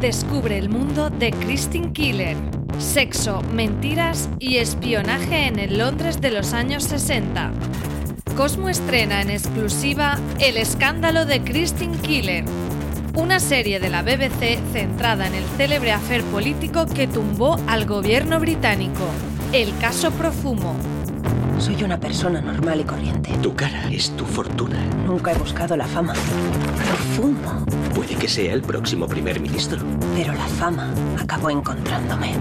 Descubre el mundo de Christine Killer. Sexo, mentiras y espionaje en el Londres de los años 60. Cosmo estrena en exclusiva El escándalo de Christine Killer, una serie de la BBC centrada en el célebre afer político que tumbó al gobierno británico, el caso Profumo. Soy una persona normal y corriente. Tu cara es tu fortuna. Nunca he buscado la fama. Profumo. Puede que sea el próximo primer ministro. Pero la fama acabó encontrándome.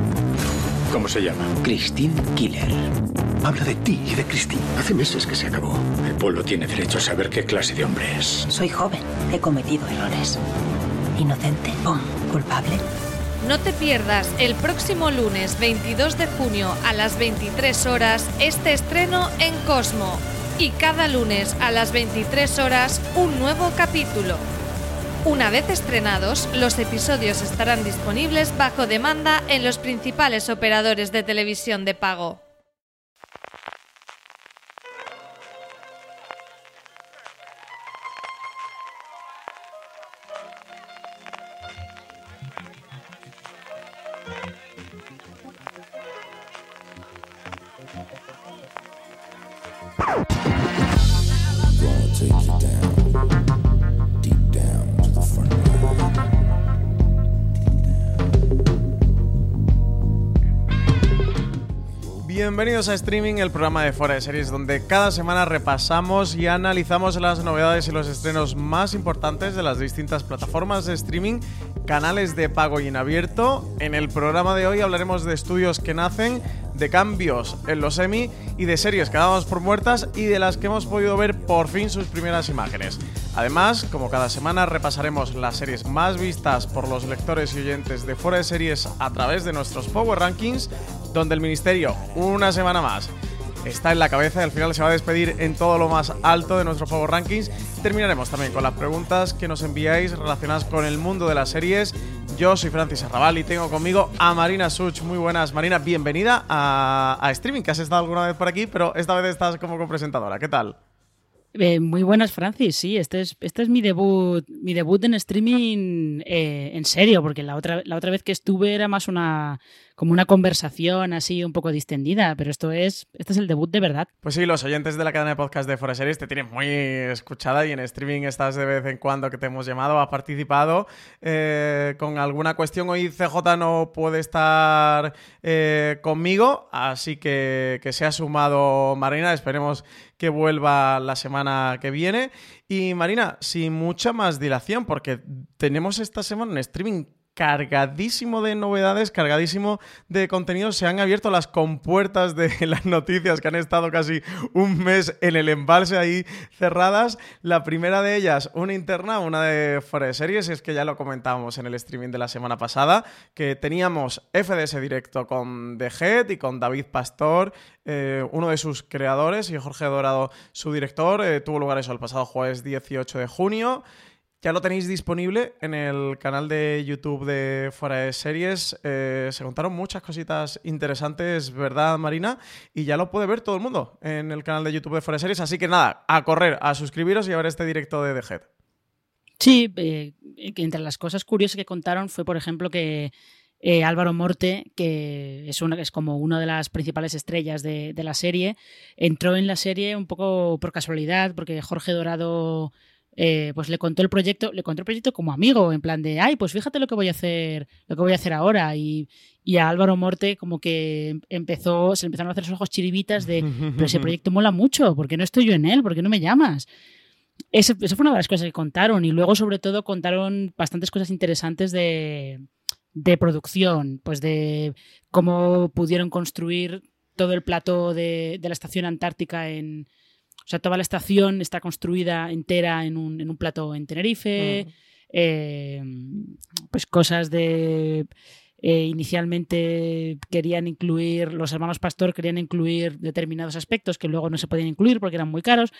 ¿Cómo se llama? Christine Killer. Habla de ti y de Christine. Hace meses que se acabó. El pueblo tiene derecho a saber qué clase de hombre es. Soy joven. He cometido errores. Inocente. ¡Pum! Culpable. No te pierdas el próximo lunes 22 de junio a las 23 horas este estreno en Cosmo y cada lunes a las 23 horas un nuevo capítulo. Una vez estrenados, los episodios estarán disponibles bajo demanda en los principales operadores de televisión de pago. Bienvenidos a Streaming, el programa de Fuera de Series, donde cada semana repasamos y analizamos las novedades y los estrenos más importantes de las distintas plataformas de streaming, canales de pago y en abierto. En el programa de hoy hablaremos de estudios que nacen, de cambios en los Emmy y de series que dábamos por muertas y de las que hemos podido ver por fin sus primeras imágenes. Además, como cada semana, repasaremos las series más vistas por los lectores y oyentes de Fuera de Series a través de nuestros Power Rankings donde el Ministerio, una semana más, está en la cabeza y al final se va a despedir en todo lo más alto de nuestro Power Rankings. Terminaremos también con las preguntas que nos enviáis relacionadas con el mundo de las series. Yo soy Francis Arrabal y tengo conmigo a Marina Such. Muy buenas, Marina. Bienvenida a, a Streaming, que has estado alguna vez por aquí, pero esta vez estás como copresentadora. ¿Qué tal? Eh, muy buenas, Francis. Sí, este es, este es mi debut, mi debut en streaming eh, en serio, porque la otra, la otra vez que estuve era más una como una conversación así un poco distendida, pero esto es, este es el debut de verdad. Pues sí, los oyentes de la cadena de podcast de Forest Series te tienen muy escuchada y en streaming estás de vez en cuando que te hemos llamado, has participado eh, con alguna cuestión. Hoy CJ no puede estar eh, conmigo, así que que se ha sumado Marina, esperemos que vuelva la semana que viene. Y Marina, sin mucha más dilación, porque tenemos esta semana un streaming cargadísimo de novedades, cargadísimo de contenido. Se han abierto las compuertas de las noticias que han estado casi un mes en el embalse ahí cerradas. La primera de ellas, una interna, una de fuera de series, es que ya lo comentábamos en el streaming de la semana pasada, que teníamos FDS directo con The Head y con David Pastor, eh, uno de sus creadores, y Jorge Dorado, su director. Eh, tuvo lugar eso el pasado jueves 18 de junio. Ya lo tenéis disponible en el canal de YouTube de Fuera de Series. Eh, se contaron muchas cositas interesantes, ¿verdad, Marina? Y ya lo puede ver todo el mundo en el canal de YouTube de Fuera de Series. Así que nada, a correr, a suscribiros y a ver este directo de The Head. Sí, eh, entre las cosas curiosas que contaron fue, por ejemplo, que eh, Álvaro Morte, que es, una, es como una de las principales estrellas de, de la serie, entró en la serie un poco por casualidad, porque Jorge Dorado eh, pues le contó el proyecto, le contó el proyecto como amigo, en plan de, ay, pues fíjate lo que voy a hacer, lo que voy a hacer ahora. Y, y a Álvaro Morte como que empezó, se le empezaron a hacer los ojos chiribitas de, pero ese proyecto mola mucho, ¿por qué no estoy yo en él? ¿Por qué no me llamas? Esa fue una de las cosas que contaron. Y luego, sobre todo, contaron bastantes cosas interesantes de, de producción, pues de cómo pudieron construir todo el plato de, de la estación antártica en, o sea, toda la estación está construida entera en un, en un plato en Tenerife. Mm. Eh, pues cosas de. eh, inicialmente querían incluir, los hermanos Pastor querían incluir determinados aspectos que luego no se podían incluir porque eran muy caros.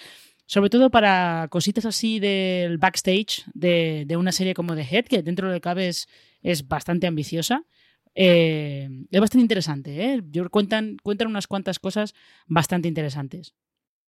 Sobre todo para cositas así del backstage de, de una serie como The Head, que dentro de lo que cabe es, es bastante ambiciosa. Eh, es bastante interesante, ¿eh? Yo cuentan, cuentan unas cuantas cosas bastante interesantes.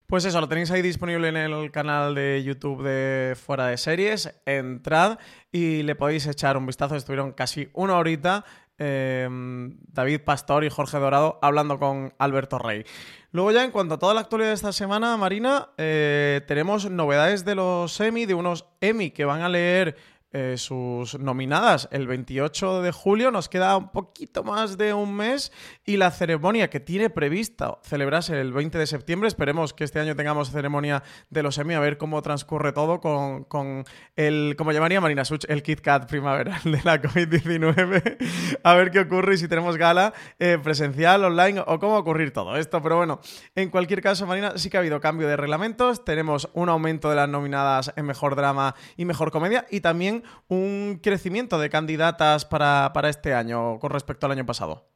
Pues eso, lo tenéis ahí disponible en el canal de YouTube de Fuera de Series. Entrad y le podéis echar un vistazo. Estuvieron casi una horita eh, David Pastor y Jorge Dorado hablando con Alberto Rey. Luego ya en cuanto a toda la actualidad de esta semana, Marina, eh, tenemos novedades de los Emmy, de unos Emmy que van a leer eh, sus nominadas el 28 de julio. Nos queda un poquito más de un mes y la ceremonia que tiene prevista celebrarse el 20 de septiembre. Esperemos que este año tengamos ceremonia de los Emmy, a ver cómo transcurre todo con, con el, como llamaría Marina Such, el Kit Kat primaveral de la COVID-19. a ver qué ocurre y si tenemos gala eh, presencial, online o cómo va a ocurrir todo esto. Pero bueno, en cualquier caso, Marina, sí que ha habido cambio de reglamentos. Tenemos un aumento de las nominadas en mejor drama y mejor comedia y también un crecimiento de candidatas para, para este año con respecto al año pasado.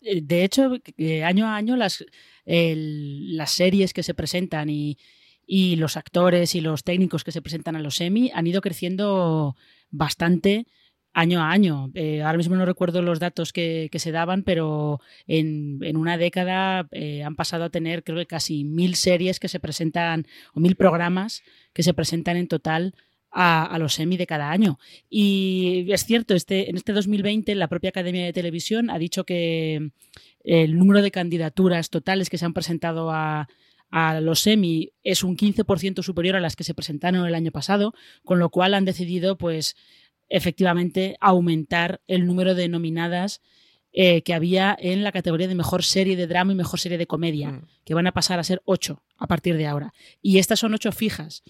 Eh, De hecho, eh, año a año las, las series que se presentan y, y los actores y los técnicos que se presentan a los Emmy han ido creciendo bastante año a año. Eh, ahora mismo no recuerdo los datos que, se daban, pero en, en una década han pasado a tener creo que casi mil series que se presentan, o mil programas que se presentan en total a, a los Emmy de cada año. Y es cierto, este, en este 2020 la propia Academia de Televisión ha dicho que el número de candidaturas totales que se han presentado a, a los Emmy es un 15% superior a las que se presentaron el año pasado, con lo cual han decidido, pues, efectivamente aumentar el número de nominadas eh, que había en la categoría de mejor serie de drama y mejor serie de comedia, Mm. que van a pasar a ser ocho a partir de ahora. Y estas son ocho fijas.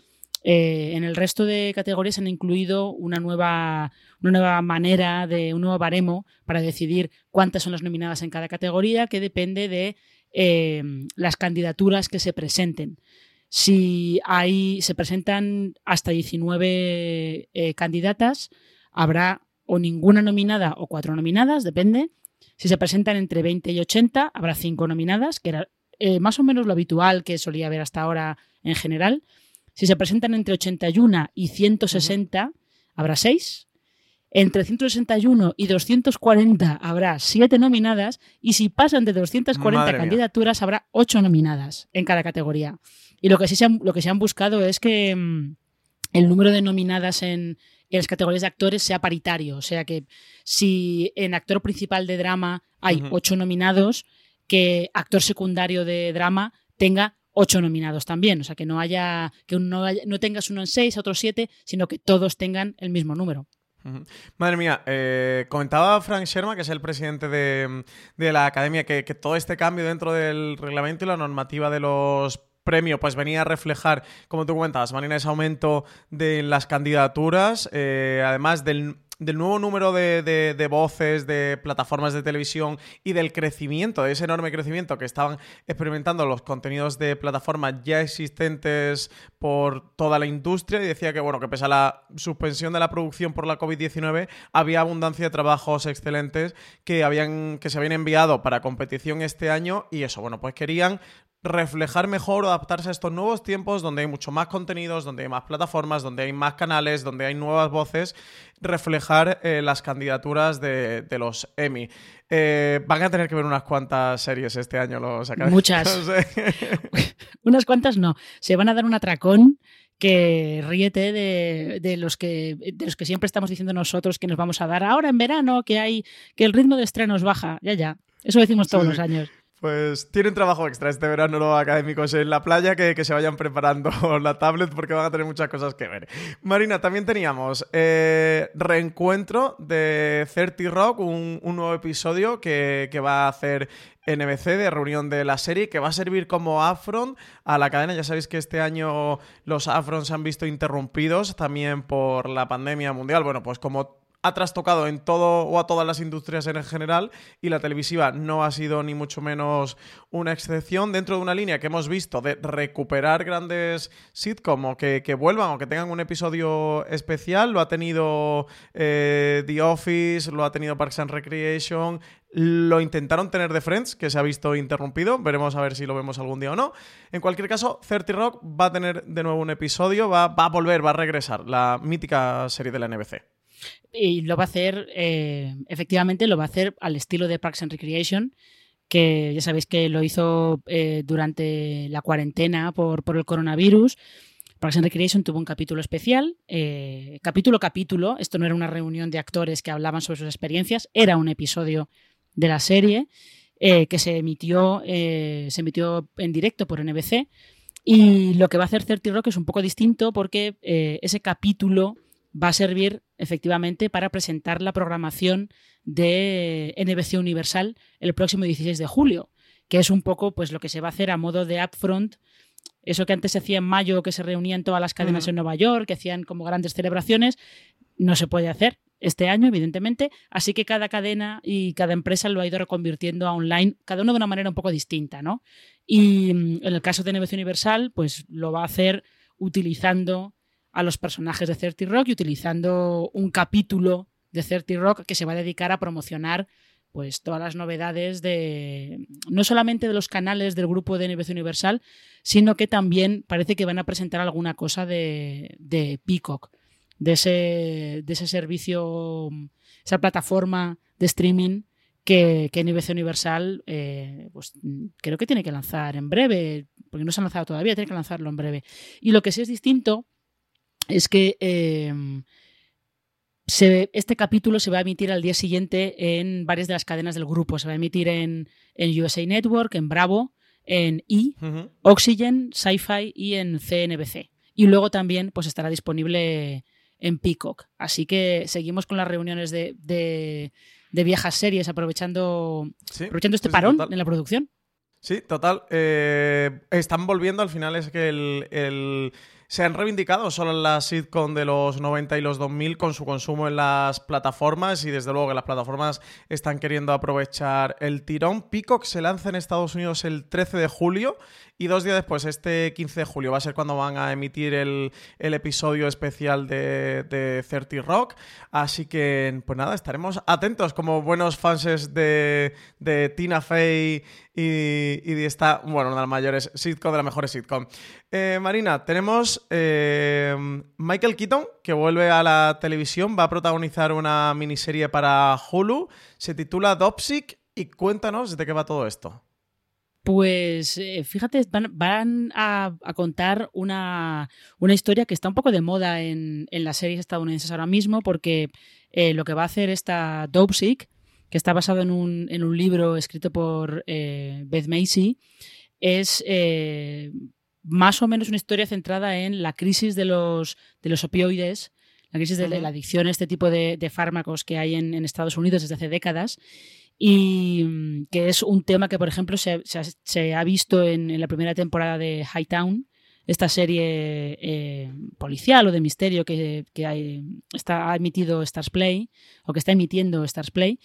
Eh, en el resto de categorías han incluido una nueva, una nueva manera de un nuevo baremo para decidir cuántas son las nominadas en cada categoría, que depende de eh, las candidaturas que se presenten. Si hay, se presentan hasta 19 eh, candidatas, habrá o ninguna nominada o cuatro nominadas, depende. Si se presentan entre 20 y 80, habrá cinco nominadas, que era más o menos lo habitual que solía haber hasta ahora en general. Si se presentan entre 81 y 160, habrá seis. Entre 161 y 240 habrá siete nominadas. Y si pasan de 240 Madre mía. candidaturas, habrá ocho nominadas en cada categoría. Y lo que sí se han, lo que se han buscado es que mm, el número de nominadas en, en las categorías de actores sea paritario. O sea que si en actor principal de drama hay Ujú. ocho nominados, que actor secundario de drama tenga ocho nominados también. O sea que no haya, que no, no tengas uno en seis, otro siete, sino que todos tengan el mismo número. Madre mía, eh, comentaba Frank Sherman, que es el presidente de, de la academia, que, que todo este cambio dentro del reglamento y la normativa de los premios, pues venía a reflejar, como tú comentabas, Marina, ese aumento de las candidaturas, eh, además del, del nuevo número de, de- de voces, de plataformas de televisión y del crecimiento, de ese enorme crecimiento que estaban experimentando los contenidos de plataformas ya existentes por toda la industria y decía que, bueno, que pese a la suspensión de la producción por la COVID-19, había abundancia de trabajos excelentes que, habían, que se habían enviado para competición este año y eso, bueno, pues querían reflejar mejor o adaptarse a estos nuevos tiempos donde hay mucho más contenidos, donde hay más plataformas, donde hay más canales, donde hay nuevas voces, reflejar eh, las candidaturas de, de los Emmy. Eh, van a tener que ver unas cuantas series este año los académicos. Muchas. Unas cuantas no. Se van a dar un atracón que ríete de, de los que de los que siempre estamos diciendo nosotros que nos vamos a dar ahora en verano, que hay que el ritmo de estrenos baja. Ya, ya. Eso decimos todos Sí, los años. Pues tienen trabajo extra este verano los académicos en la playa que, se vayan preparando la tablet porque van a tener muchas cosas que ver. Marina, también teníamos eh, reencuentro de 30 Rock, un, nuevo episodio que, va a hacer NBC de reunión de la serie que va a servir como afront a la cadena. Ya sabéis que este año los afronts se han visto interrumpidos también por la pandemia mundial. Bueno, pues como ha trastocado en todo o a todas las industrias en general y la televisiva no ha sido ni mucho menos una excepción dentro de una línea que hemos visto de recuperar grandes sitcom o que, vuelvan o que tengan un episodio especial. Lo ha tenido eh, The Office, lo ha tenido Parks and Recreation, lo intentaron tener de Friends, que se ha visto interrumpido. Veremos a ver si lo vemos algún día o no. En cualquier caso, 30 Rock va a tener de nuevo un episodio, va, va a volver, va a regresar, la mítica serie de la NBC. Y lo va a hacer, eh, efectivamente, lo va a hacer al estilo de Parks and Recreation, que ya sabéis que lo hizo eh, durante la cuarentena por, por, el coronavirus. Parks and Recreation tuvo un capítulo especial, eh, capítulo capítulo. Esto no era una reunión de actores que hablaban sobre sus experiencias, era un episodio de la serie que se emitió, se emitió en directo por NBC. Y lo que va a hacer 30 Rock es un poco distinto porque ese capítulo va a servir efectivamente para presentar la programación de NBC Universal el próximo 16 de julio, que es un poco pues lo que se va a hacer a modo de upfront, eso que antes se hacía en mayo, que se reunían todas las cadenas en Nueva York, que hacían como grandes celebraciones, no se puede hacer este año, evidentemente, así que cada cadena y cada empresa lo ha ido reconvirtiendo a online, cada uno de una manera un poco distinta, ¿no? Y mm, en el caso de NBC Universal, pues lo va a hacer utilizando a los personajes de 30 Rock y utilizando un capítulo de 30 Rock que se va a dedicar a promocionar pues todas las novedades de no solamente de los canales del grupo de NBC Universal, sino que también parece que van a presentar alguna cosa de, de Peacock, de ese, de ese servicio, esa plataforma de streaming que, que NBC Universal eh, pues, creo que tiene que lanzar en breve, porque no se ha lanzado todavía, tiene que lanzarlo en breve. Y lo que sí es distinto es que em, este capítulo se va a emitir al día siguiente en varias de las cadenas del grupo. Se va a emitir en, USA Network, en Bravo, en E, Oxygen, Sci-Fi y en CNBC. Y luego también pues, estará disponible en Peacock. Así que seguimos con las reuniones de, de, viejas series, aprovechando, aprovechando este parón en la producción. Sí, total. Eh, están volviendo, al final es que el se han reivindicado solo las sitcom de los 90 y los 2000 con su consumo en las plataformas y desde luego que las plataformas están queriendo aprovechar el tirón. Peacock se lanza en Estados Unidos el 13 de julio y dos días después, este 15 de julio, va a ser cuando van a emitir el, episodio especial de, de 30 Rock. Así que, pues nada, estaremos atentos como buenos fans de, de Tina Fey y, y, de esta, bueno, una de las mayores sitcom, de las mejores sitcom. Eh, Marina, tenemos eh, Michael Keaton, que vuelve a la televisión, va a protagonizar una miniserie para Hulu, se titula Dopsic y cuéntanos de qué va todo esto. Pues eh, fíjate, van, a, contar una, historia que está un poco de moda en, las series estadounidenses ahora mismo, porque lo que va a hacer esta Dope Sick, que está basado en un, libro escrito por Beth Macy, es más o menos una historia centrada en la crisis de los, de los opioides, la crisis de la adicción a este tipo de, fármacos que hay en, en Estados Unidos desde hace décadas y mm, que es un tema que, por ejemplo, se, ha visto en, la primera temporada de Hightown, esta serie eh, policial o de misterio que, está, ha emitido Stars Play o que está emitiendo Stars Play.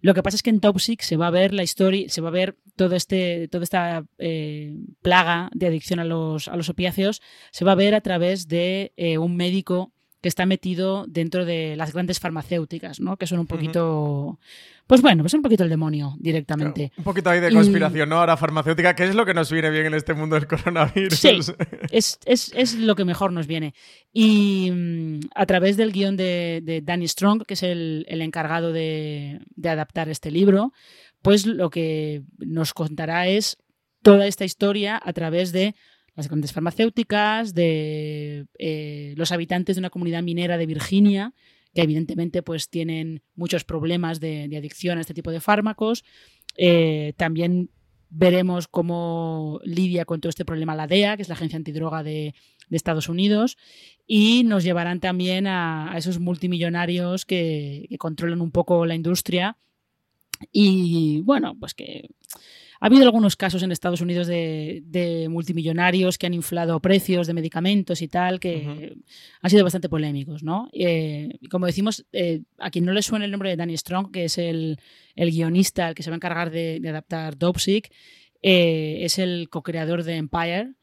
Lo que pasa es que en Toxic se va a ver la historia, se va a ver todo este, toda esta eh, plaga de adicción a los, a los opiáceos, se va a ver a través de eh, un médico que está metido dentro de las grandes farmacéuticas, ¿no? Que son un poquito, pues bueno, pues un poquito el demonio directamente. un poquito ahí de conspiración, ¿no? Ahora farmacéutica, que es lo que nos viene bien en este mundo del coronavirus. Sí, es, lo que mejor nos viene. Y mm, a través del guion de, Danny Strong, que es el, encargado de, de adaptar este libro, pues lo que nos contará es toda esta historia a través de las grandes farmacéuticas, de eh, los habitantes de una comunidad minera de Virginia, que evidentemente pues tienen muchos problemas de, adicción a este tipo de fármacos. Eh, también veremos cómo lidia con todo este problema la DEA, que es la agencia antidroga de, Estados Unidos, y nos llevarán también a, esos multimillonarios que controlan un poco la industria y bueno, pues que ha habido algunos casos en Estados Unidos de, multimillonarios que han inflado precios de medicamentos y tal, que han sido bastante polémicos, ¿no? Eh, como decimos, eh, a quien no le suena el nombre de Danny Strong, que es el, guionista, el que se va a encargar de, adaptar Dopesick, eh, es el co-creador de Empire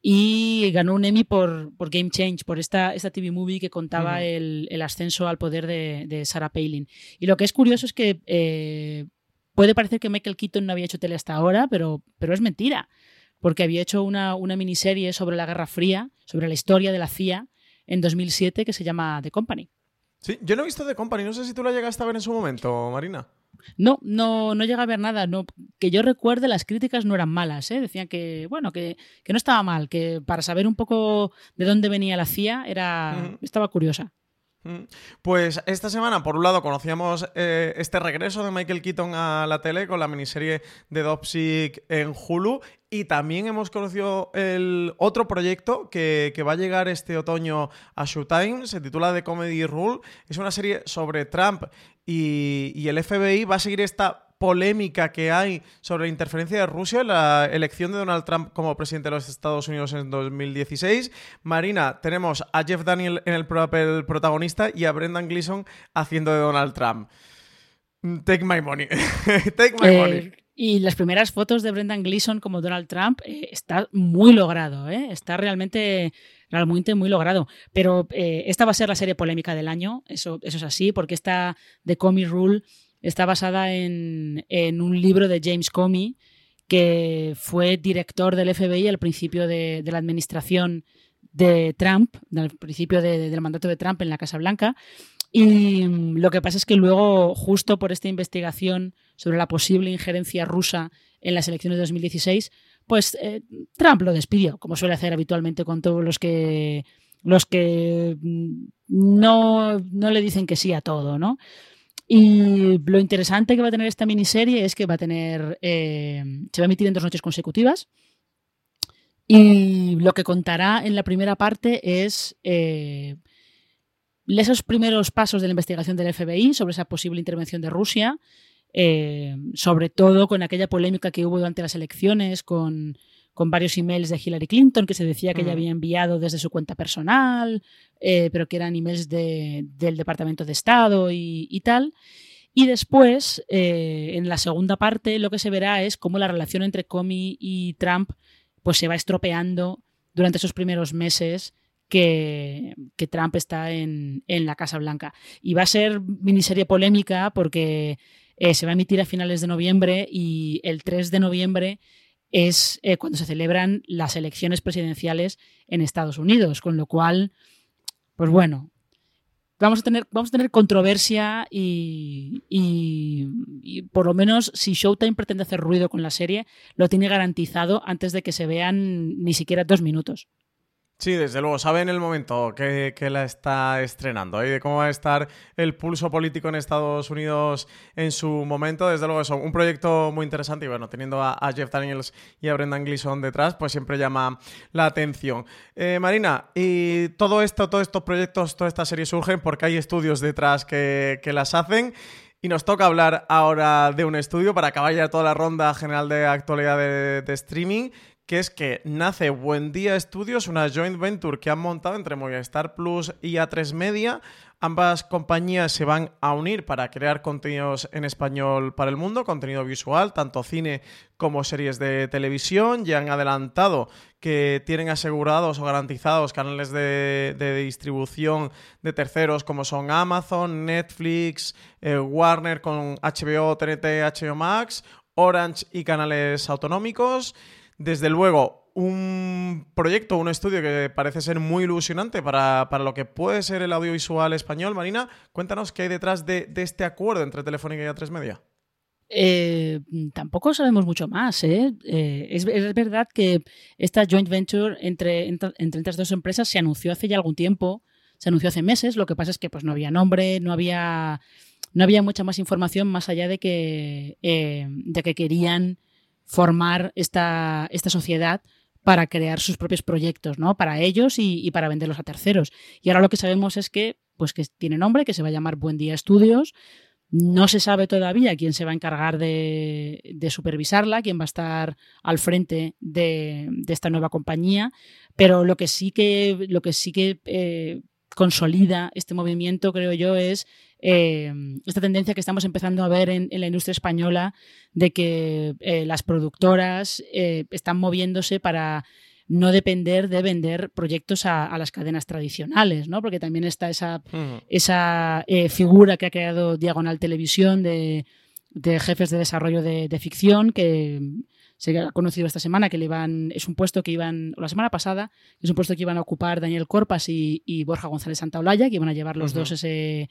y ganó un Emmy por, Game Change, por esta, esta TV movie que contaba el, ascenso al poder de, Sarah Palin. Y lo que es curioso es que Puede parecer que Michael Keaton no había hecho tele hasta ahora, pero, pero es mentira, porque había hecho una, una miniserie sobre la Guerra Fría, sobre la historia de la CIA en 2007 que se llama The Company. Sí, yo no he visto The Company, no sé si tú la llegaste a ver en su momento, Marina. No, no, no llega a ver nada. No, que yo recuerde, las críticas no eran malas. ¿eh? Decían que, bueno, que, que, no estaba mal, que para saber un poco de dónde venía la CIA era, estaba curiosa. Mm. Pues esta semana, por un lado, conocíamos eh, este regreso de Michael Keaton a la tele con la miniserie de Dopsic en Hulu y también hemos conocido el otro proyecto que, va a llegar este otoño a Showtime, se titula The Comedy Rule, es una serie sobre Trump y, y el FBI va a seguir esta polémica que hay sobre la interferencia de Rusia en la elección de Donald Trump como presidente de los Estados Unidos en 2016. Marina, tenemos a Jeff Daniel en el papel protagonista y a Brendan Gleeson haciendo de Donald Trump. Take my money. Take my money. Eh, y las primeras fotos de Brendan Gleeson como Donald Trump eh, está muy logrado, ¿eh? está realmente, realmente muy logrado. Pero esta va a ser la serie polémica del año, eso, eso es así, porque esta de Comey Rule Está basada en, un libro de James Comey, que fue director del FBI al principio de, la administración de Trump, al principio del mandato de Trump en la Casa Blanca. Y mm, lo que pasa es que luego, justo por esta investigación sobre la posible injerencia rusa en las elecciones de 2016, pues eh, Trump lo despidió, como suele hacer habitualmente con todos los que los que mm, no, no le dicen que sí a todo, ¿no? Y lo interesante que va a tener esta miniserie es que va a tener. Eh, se va a emitir en dos noches consecutivas. Y lo que contará en la primera parte es eh, esos primeros pasos de la investigación del FBI sobre esa posible intervención de Rusia, eh, sobre todo con aquella polémica que hubo durante las elecciones con con varios emails de Hillary Clinton que se decía que ella mm. había enviado desde su cuenta personal, eh, pero que eran emails del Departamento de Estado y, tal. Y después, eh, en la segunda parte, lo que se verá es cómo la relación entre Comey y Trump pues, se va estropeando durante esos primeros meses que, Trump está en, la Casa Blanca. Y va a ser miniserie polémica porque eh, se va a emitir a finales de noviembre y el 3 de noviembre es eh, cuando se celebran las elecciones presidenciales en Estados Unidos, con lo cual, pues bueno, vamos a tener, vamos a tener controversia y, y, por lo menos si Showtime pretende hacer ruido con la serie, lo tiene garantizado antes de que se vean ni siquiera dos minutos. Sí, desde luego, sabe en el momento que, la está estrenando y de cómo va a estar el pulso político en Estados Unidos en su momento. Desde luego, eso, un proyecto muy interesante y bueno, teniendo a, Jeff Daniels y a Brendan Gleeson detrás, pues siempre llama la atención. Eh, Marina, y todo esto, todos estos proyectos, toda esta serie surgen porque hay estudios detrás que, las hacen. Y nos toca hablar ahora de un estudio para acabar ya toda la ronda general de actualidad de streaming que es que nace Buen Día Estudios, una joint venture que han montado entre Movistar Plus y A3 Media. Ambas compañías se van a unir para crear contenidos en español para el mundo, contenido visual, tanto cine como series de televisión. Ya han adelantado que tienen asegurados o garantizados canales de, distribución de terceros como son Amazon, Netflix, eh, Warner con HBO, TNT, HBO Max, Orange y canales autonómicos. Desde luego, un proyecto, un estudio que parece ser muy ilusionante para, lo que puede ser el audiovisual español. Marina, cuéntanos qué hay detrás de, este acuerdo entre Telefónica y A3 Media. Eh, tampoco sabemos mucho más. ¿eh? Eh, es, verdad que esta joint venture entre, entre, estas dos empresas se anunció hace ya algún tiempo, se anunció hace meses. Lo que pasa es que pues, no había nombre, no había, no había mucha más información más allá de que, de que querían formar esta, esta sociedad para crear sus propios proyectos, ¿no? Para ellos y, para venderlos a terceros. Y ahora lo que sabemos es que, pues que tiene nombre, que se va a llamar Buen Día Estudios. No se sabe todavía quién se va a encargar de, supervisarla, quién va a estar al frente de, esta nueva compañía, pero lo que sí que, lo que, sí que eh, consolida este movimiento, creo yo, es eh, esta tendencia que estamos empezando a ver en, la industria española de que eh, las productoras eh, están moviéndose para no depender de vender proyectos a, las cadenas tradicionales, ¿no? Porque también está esa, esa figura que ha creado Diagonal Televisión de, jefes de desarrollo de, ficción que se ha conocido esta semana que le iban, es un puesto que iban, o la semana pasada, es un puesto que iban a ocupar Daniel Corpas y, Borja González Santaolalla, que iban a llevar los dos ese,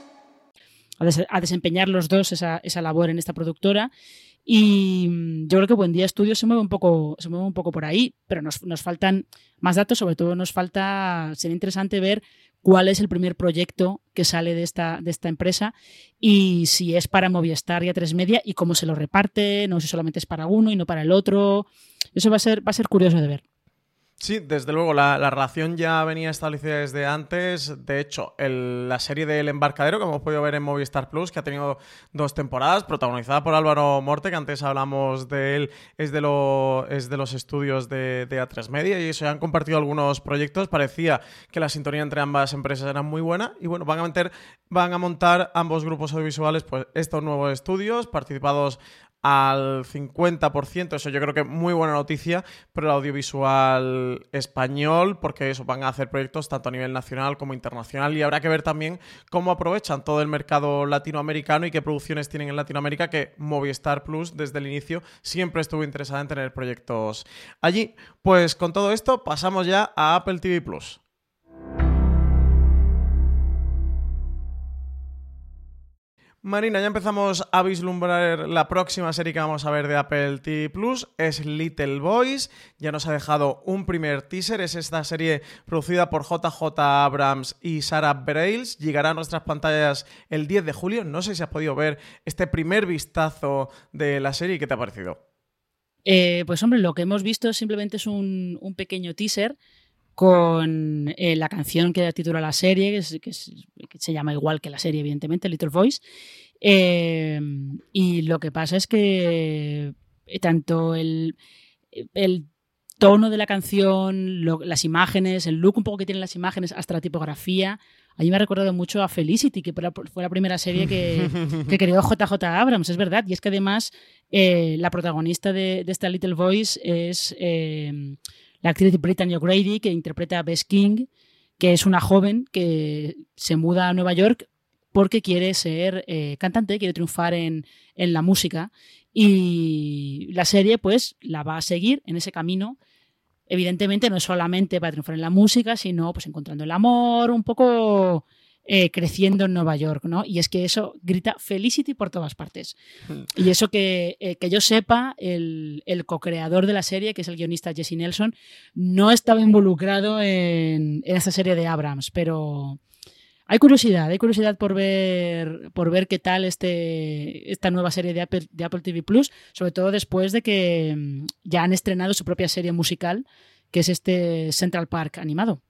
a, desempeñar los dos esa, labor en esta productora. Y mm, yo creo que Buen Día Estudios se mueve un poco, se mueve un poco por ahí, pero nos, faltan más datos, sobre todo nos falta, sería interesante ver cuál es el primer proyecto que sale de esta, de esta empresa y si es para Movistar y A3 Media y cómo se lo reparte, no si solamente es para uno y no para el otro. Eso va a ser, va a ser curioso de ver. Sí, desde luego, la, relación ya venía establecida desde antes. De hecho, la serie del embarcadero, que hemos podido ver en Movistar Plus, que ha tenido dos temporadas, protagonizada por Álvaro Morte, que antes hablamos de él, es de, lo, es de los estudios de, de A3 Media y se han compartido algunos proyectos. Parecía que la sintonía entre ambas empresas era muy buena y bueno, van a meter, van a montar ambos grupos audiovisuales pues estos nuevos estudios participados al 50%, eso yo creo que muy buena noticia para el audiovisual español, porque eso van a hacer proyectos tanto a nivel nacional como internacional y habrá que ver también cómo aprovechan todo el mercado latinoamericano y qué producciones tienen en Latinoamérica, que Movistar Plus desde el inicio siempre estuvo interesada en tener proyectos allí. Pues con todo esto pasamos ya a Apple TV Plus. Marina, ya empezamos a vislumbrar la próxima serie que vamos a ver de Apple TV Plus. Es Little Boys. Ya nos ha dejado un primer teaser. Es esta serie producida por JJ Abrams y Sarah Bareilles. Llegará a nuestras pantallas el 10 de julio. No sé si has podido ver este primer vistazo de la serie. ¿Qué te ha parecido? Eh, pues hombre, lo que hemos visto simplemente es un, pequeño teaser con eh, la canción que da título a la serie, que, se llama igual que la serie, evidentemente, Little Voice. Eh, y lo que pasa es que eh, tanto el, el tono de la canción, las imágenes, el look un poco que tienen las imágenes, hasta la tipografía, a mí me ha recordado mucho a Felicity, que fue la primera serie que, creó JJ Abrams, es verdad. Y es que además la protagonista de, esta Little Voice es la actriz Brittany O'Grady, que interpreta a Bess King, que es una joven que se muda a Nueva York porque quiere ser eh, cantante, quiere triunfar en, la música. Y la serie, pues, la va a seguir en ese camino. Evidentemente, no es solamente para triunfar en la música, sino pues encontrando el amor, un poco eh, creciendo en Nueva York, ¿no? Y es que eso grita Felicity por todas partes. Hmm. Y eso que, eh, que yo sepa, el, el co-creador de la serie, que es el guionista Jesse Nelson, no estaba involucrado en, esta serie de Abrams, pero hay curiosidad, hay curiosidad por ver, por ver qué tal este, esta nueva serie de Apple, de Apple TV Plus, sobre todo después de que mm, ya han estrenado su propia serie musical, que es este Central Park animado.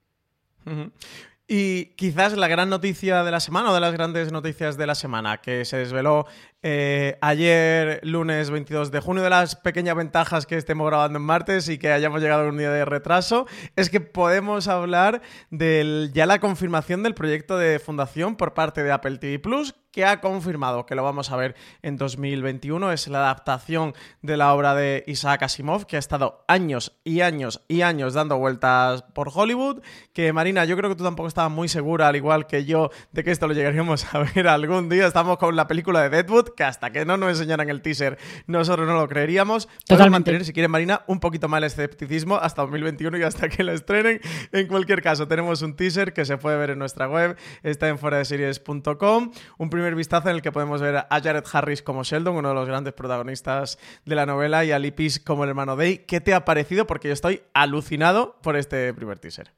Y quizás la gran noticia de la semana o de las grandes noticias de la semana que se desveló eh, ayer, lunes 22 de junio, de las pequeñas ventajas que estemos grabando en martes y que hayamos llegado a un día de retraso, es que podemos hablar de ya la confirmación del proyecto de fundación por parte de Apple TV Plus, que ha confirmado que lo vamos a ver en 2021. Es la adaptación de la obra de Isaac Asimov, que ha estado años y años y años dando vueltas por Hollywood. Que Marina, yo creo que tú tampoco estabas muy segura, al igual que yo, de que esto lo llegaríamos a ver algún día. Estamos con la película de Deadwood, que hasta que no nos enseñaran el teaser, nosotros no lo creeríamos. Podemos mantener, si quieren, Marina, un poquito más el escepticismo hasta 2021 y hasta que lo estrenen. En cualquier caso, tenemos un teaser que se puede ver en nuestra web, está en foradeseries.com. Un primer vistazo en el que podemos ver a Jared Harris como Sheldon, uno de los grandes protagonistas de la novela, y a Lipis como el hermano Day. ¿Qué te ha parecido? Porque yo estoy alucinado por este primer teaser.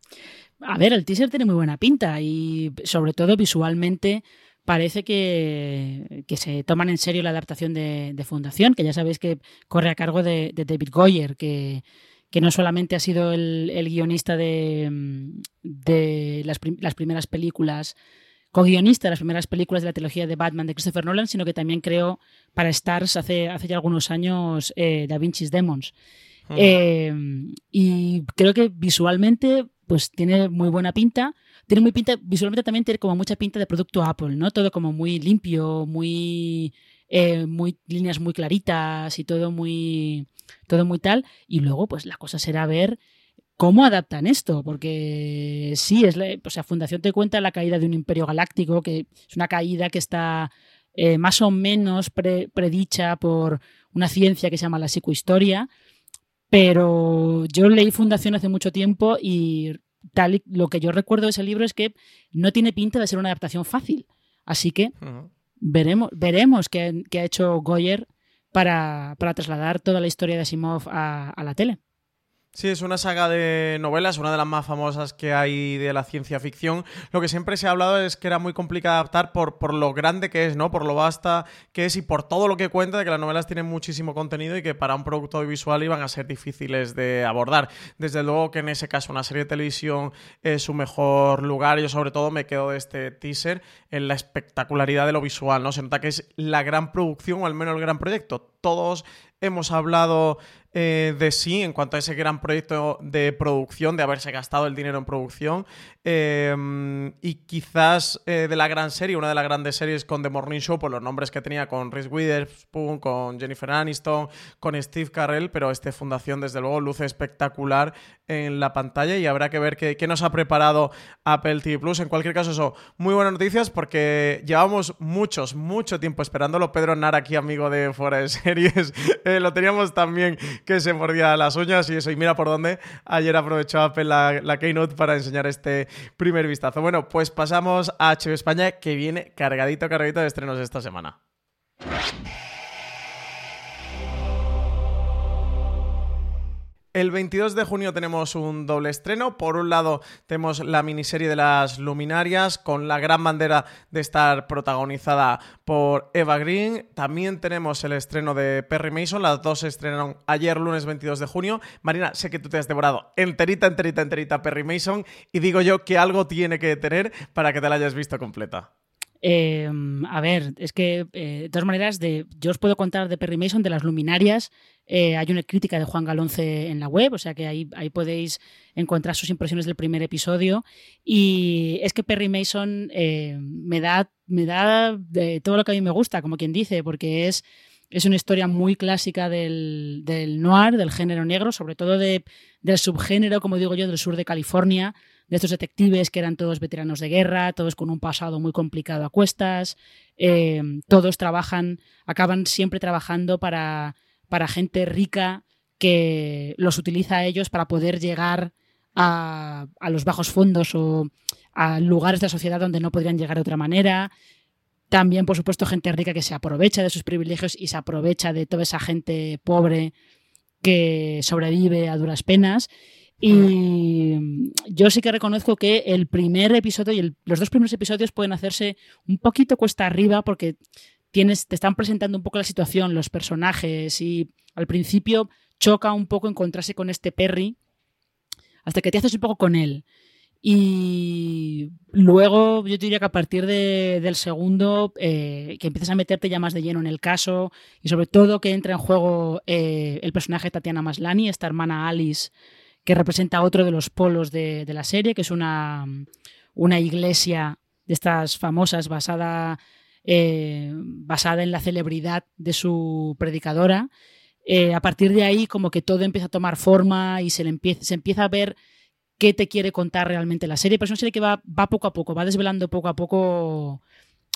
A ver, el teaser tiene muy buena pinta y sobre todo visualmente parece que, se toman en serio la adaptación de, Fundación, que ya sabéis que corre a cargo de, David Goyer, que, que, no solamente ha sido el, guionista de, de las, primeras películas, co-guionista de las primeras películas de la trilogía de Batman de Christopher Nolan, sino que también creó para Stars hace, hace ya algunos años eh, Da Vinci's Demons. Eh, y creo que visualmente pues tiene muy buena pinta tiene muy pinta, visualmente también tiene como mucha pinta de producto Apple, ¿no? Todo como muy limpio, muy, eh, muy líneas muy claritas y todo muy, todo muy tal. Y luego, pues la cosa será ver cómo adaptan esto, porque sí, es o sea, Fundación te cuenta la caída de un imperio galáctico, que es una caída que está eh, más o menos predicha por una ciencia que se llama la psicohistoria, pero yo leí Fundación hace mucho tiempo y tal lo que yo recuerdo de ese libro es que no tiene pinta de ser una adaptación fácil. Así que veremos, veremos qué, ha hecho Goyer para, trasladar toda la historia de Asimov a la tele. Sí, es una saga de novelas, una de las más famosas que hay de la ciencia ficción. Lo que siempre se ha hablado es que era muy complicado adaptar por, por lo grande que es, ¿no? Por lo vasta que es y por todo lo que cuenta de que las novelas tienen muchísimo contenido y que para un producto audiovisual iban a ser difíciles de abordar. Desde luego que en ese caso una serie de televisión es su mejor lugar. Yo sobre todo me quedo de este teaser en la espectacularidad de lo visual, ¿no? Se nota que es la gran producción o al menos el gran proyecto. Todos hemos hablado eh, de sí en cuanto a ese gran proyecto de producción, de haberse gastado el dinero en producción. Em, y quizás eh, de la gran serie, una de las grandes series con The Morning Show, por los nombres que tenía con Reese Witherspoon, con Jennifer Aniston, con Steve Carell, pero este Fundación, desde luego, luce espectacular en la pantalla y habrá que ver qué, nos ha preparado Apple TV Plus. En cualquier caso, eso, muy buenas noticias porque llevamos muchos, mucho tiempo esperándolo. Pedro Nara, aquí amigo de Fuera de Series, eh, lo teníamos también que se mordía las uñas y eso, y mira por dónde. Ayer aprovechó Apple la, Keynote para enseñar este primer vistazo. Bueno, pues pasamos a HBO España que viene cargadito, cargadito de estrenos esta semana. El 22 de junio tenemos un doble estreno. Por un lado tenemos la miniserie de las luminarias con la gran bandera de estar protagonizada por Eva Green. También tenemos el estreno de Perry Mason. Las dos se estrenaron ayer lunes 22 de junio. Marina, sé que tú te has devorado enterita, enterita, enterita Perry Mason y digo yo que algo tiene que tener para que te la hayas visto completa. Em, a ver, es que eh, de todas maneras, de, yo os puedo contar de Perry Mason, de las luminarias. Eh, hay una crítica de Juan Galonce en la web, o sea que ahí, ahí podéis encontrar sus impresiones del primer episodio. Y es que Perry Mason eh, me da, me da de todo lo que a mí me gusta, como quien dice, porque es, es una historia muy clásica del, del noir, del género negro, sobre todo de, del subgénero, como digo yo, del sur de California de estos detectives que eran todos veteranos de guerra, todos con un pasado muy complicado a cuestas, eh, todos trabajan, acaban siempre trabajando para, para gente rica que los utiliza a ellos para poder llegar a, a los bajos fondos o a lugares de la sociedad donde no podrían llegar de otra manera. También, por supuesto, gente rica que se aprovecha de sus privilegios y se aprovecha de toda esa gente pobre que sobrevive a duras penas. Y yo sí que reconozco que el primer episodio y los dos primeros episodios pueden hacerse un poquito cuesta arriba porque tienes, te están presentando un poco la situación, los personajes y al principio choca un poco encontrarse con este Perry hasta que te haces un poco con él. Y luego yo diría que a partir del segundo, eh, que empiezas a meterte ya más de lleno en el caso y sobre todo que entra en juego eh, el personaje de Tatiana Maslani, esta hermana Alice, que representa otro de los polos de, la serie, que es una, una, iglesia de estas famosas basada, eh, basada en la celebridad de su predicadora. a partir de ahí como que todo empieza a tomar forma y se, le empieza, se empieza a ver qué te quiere contar realmente la serie. Pero es una serie que va, va poco a poco, va desvelando poco a poco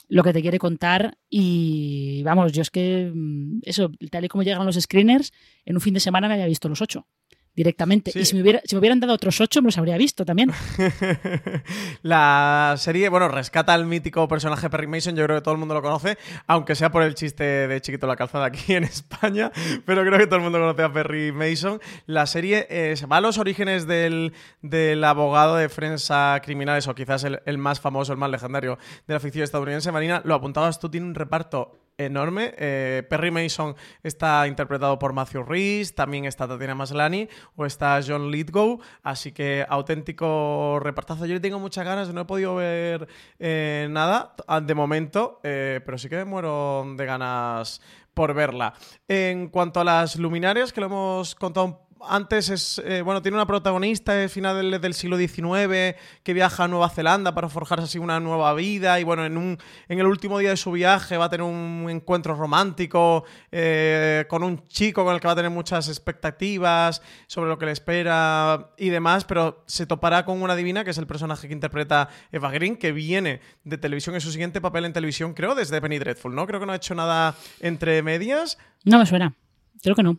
lo que te quiere contar y vamos, yo es que mm, eso, tal y como llegan los screeners, en un fin de semana me había visto los ocho directamente. Y si me, hubiera, si me hubieran dado otros ocho, me los habría visto también. la serie, bueno, rescata al mítico personaje Perry Mason, yo creo que todo el mundo lo conoce, aunque sea por el chiste de Chiquito la Calzada aquí en España, pero creo que todo el mundo conoce a Perry Mason. La serie eh, se va a los orígenes del, abogado de prensa criminales, o quizás el, el, más famoso, el más legendario de la ficción estadounidense. Marina, lo apuntabas tú, tiene un reparto enorme. Eh, Perry Mason está interpretado por Matthew Rhys, también está Tatiana Maslany o está John Lithgow, así que auténtico repartazo. Yo tengo muchas ganas, no he podido ver eh, nada de momento, eh, pero sí que me muero de ganas por verla. En cuanto a las luminarias, que lo hemos contado un antes es, eh, bueno, tiene una protagonista de final del, siglo XIX que viaja a Nueva Zelanda para forjarse así una nueva vida y bueno, en, un, en el último día de su viaje va a tener un encuentro romántico eh, con un chico con el que va a tener muchas expectativas sobre lo que le espera y demás, pero se topará con una divina que es el personaje que interpreta Eva Green, que viene de televisión en su siguiente papel en televisión, creo, desde Penny Dreadful, ¿no? Creo que no ha hecho nada entre medias. No me suena. Creo que no.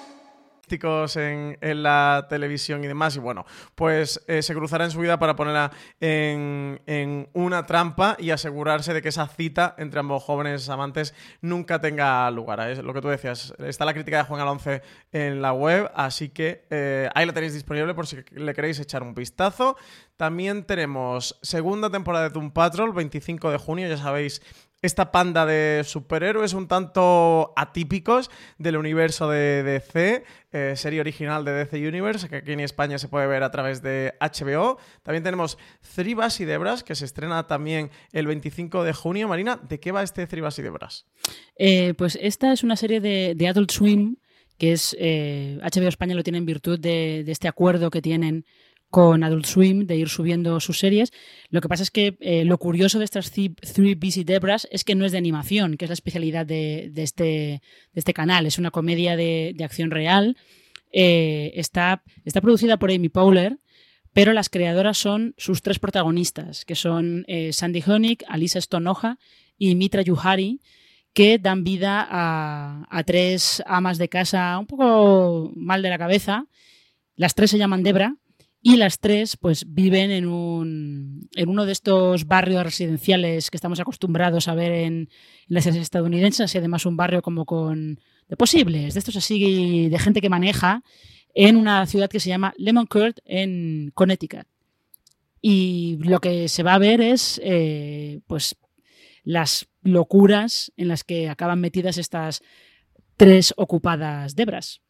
en, la televisión y demás. Y bueno, pues eh, se cruzará en su vida para ponerla en, una trampa y asegurarse de que esa cita entre ambos jóvenes amantes nunca tenga lugar. Es lo que tú decías. Está la crítica de Juan Alonce en la web, así que eh, ahí la tenéis disponible por si le queréis echar un vistazo. También tenemos segunda temporada de Doom Patrol, 25 de junio, ya sabéis esta panda de superhéroes un tanto atípicos del universo de DC, eh, serie original de DC Universe, que aquí en España se puede ver a través de HBO. También tenemos Three y Debras, que se estrena también el 25 de junio. Marina, ¿de qué va este Three y Debras? Eh, pues esta es una serie de, Adult Swim, que es HBO eh, España lo tiene en virtud de este acuerdo que tienen con Adult Swim de ir subiendo sus series. Lo que pasa es que eh, lo curioso de estas Three Busy Debras es que no es de animación, que es la especialidad de, este, este, canal. Es una comedia de, acción real. Eh, está, producida por Amy Powler, pero las creadoras son sus tres protagonistas, que son eh, Sandy Honig, Alisa Stonoja y Mitra Yuhari, que dan vida a tres amas de casa un poco mal de la cabeza. Las tres se llaman Debra, y las tres pues viven en, un, en uno de estos barrios residenciales que estamos acostumbrados a ver en, las ciudades estadounidenses, y además un barrio como con de posibles, de estos así de gente que maneja, en una ciudad que se llama Lemoncourt en Connecticut. Y lo que se va a ver es eh, pues las locuras en las que acaban metidas estas tres ocupadas debras.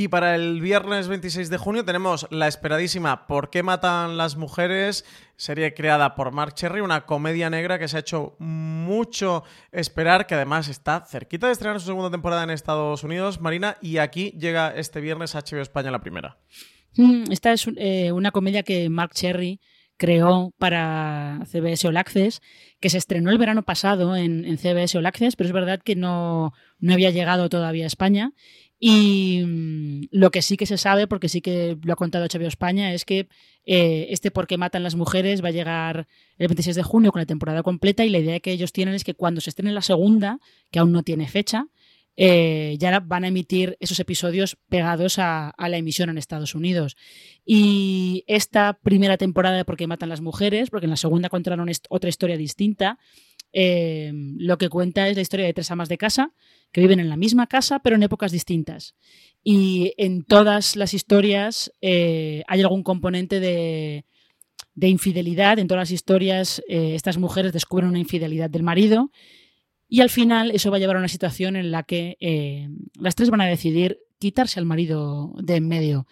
Y para el viernes 26 de junio tenemos la esperadísima ¿Por qué matan las mujeres? Serie creada por Mark Cherry, una comedia negra que se ha hecho mucho esperar, que además está cerquita de estrenar su segunda temporada en Estados Unidos, Marina, y aquí llega este viernes HBO España la primera. Mm, esta es eh, una comedia que Mark Cherry creó para CBS All Access, que se estrenó el verano pasado en, CBS All Access, pero es verdad que no, no había llegado todavía a España Y mm, lo que sí que se sabe, porque sí que lo ha contado HBO España, es que eh, este Por qué matan las mujeres va a llegar el 26 de junio con la temporada completa y la idea que ellos tienen es que cuando se estrene la segunda, que aún no tiene fecha, eh, ya van a emitir esos episodios pegados a, la emisión en Estados Unidos. Y esta primera temporada de Por qué matan las mujeres, porque en la segunda contaron otra historia distinta, eh, lo que cuenta es la historia de tres amas de casa que viven en la misma casa pero en épocas distintas. Y en todas las historias eh, hay algún componente de, infidelidad. En todas las historias eh, estas mujeres descubren una infidelidad del marido y al final eso va a llevar a una situación en la que las tres van a decidir quitarse al marido de en medio.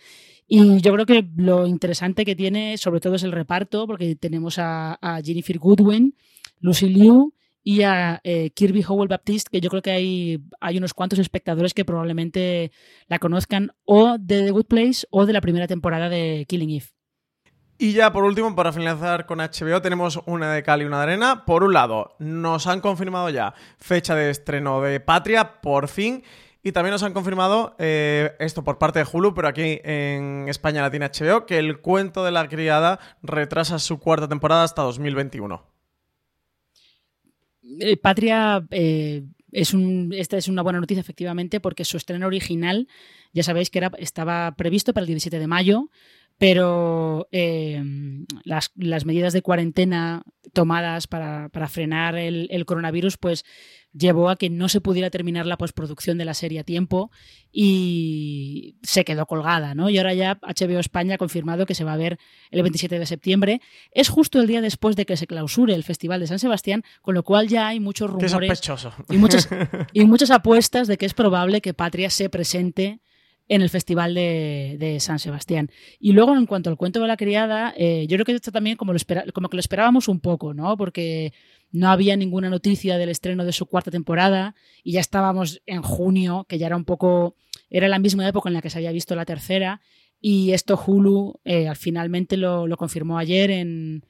Y yo creo que lo interesante que tiene sobre todo es el reparto, porque tenemos a Jennifer Goodwin, Lucy Liu y a eh, Kirby Howell Baptiste, que yo creo que hay, hay unos cuantos espectadores que probablemente la conozcan o de The Good Place o de la primera temporada de Killing Eve. Y ya por último, para finalizar con HBO, tenemos una de cal y una de arena. Por un lado, nos han confirmado ya fecha de estreno de Patria, por fin. Y también nos han confirmado eh, esto por parte de Hulu, pero aquí en España la tiene HBO, que el cuento de la criada retrasa su cuarta temporada hasta 2021. Eh, Patria eh, es un, esta es una buena noticia, efectivamente, porque su estreno original, ya sabéis que era, estaba previsto para el 17 de mayo, pero eh, las, medidas de cuarentena tomadas para, frenar el, el, coronavirus, pues llevó a que no se pudiera terminar la postproducción de la serie a tiempo y se quedó colgada, ¿no? Y ahora ya HBO España ha confirmado que se va a ver el 27 de septiembre. Es justo el día después de que se clausure el Festival de San Sebastián, con lo cual ya hay muchos rumores y muchas, y muchas apuestas de que es probable que Patria se presente en el Festival de, San Sebastián. Y luego, en cuanto al cuento de la criada, eh, yo creo que esto también como, lo como que lo esperábamos un poco, ¿no? Porque no había ninguna noticia del estreno de su cuarta temporada y ya estábamos en junio, que ya era un poco, era la misma época en la que se había visto la tercera y esto Hulu eh, finalmente lo, confirmó ayer en,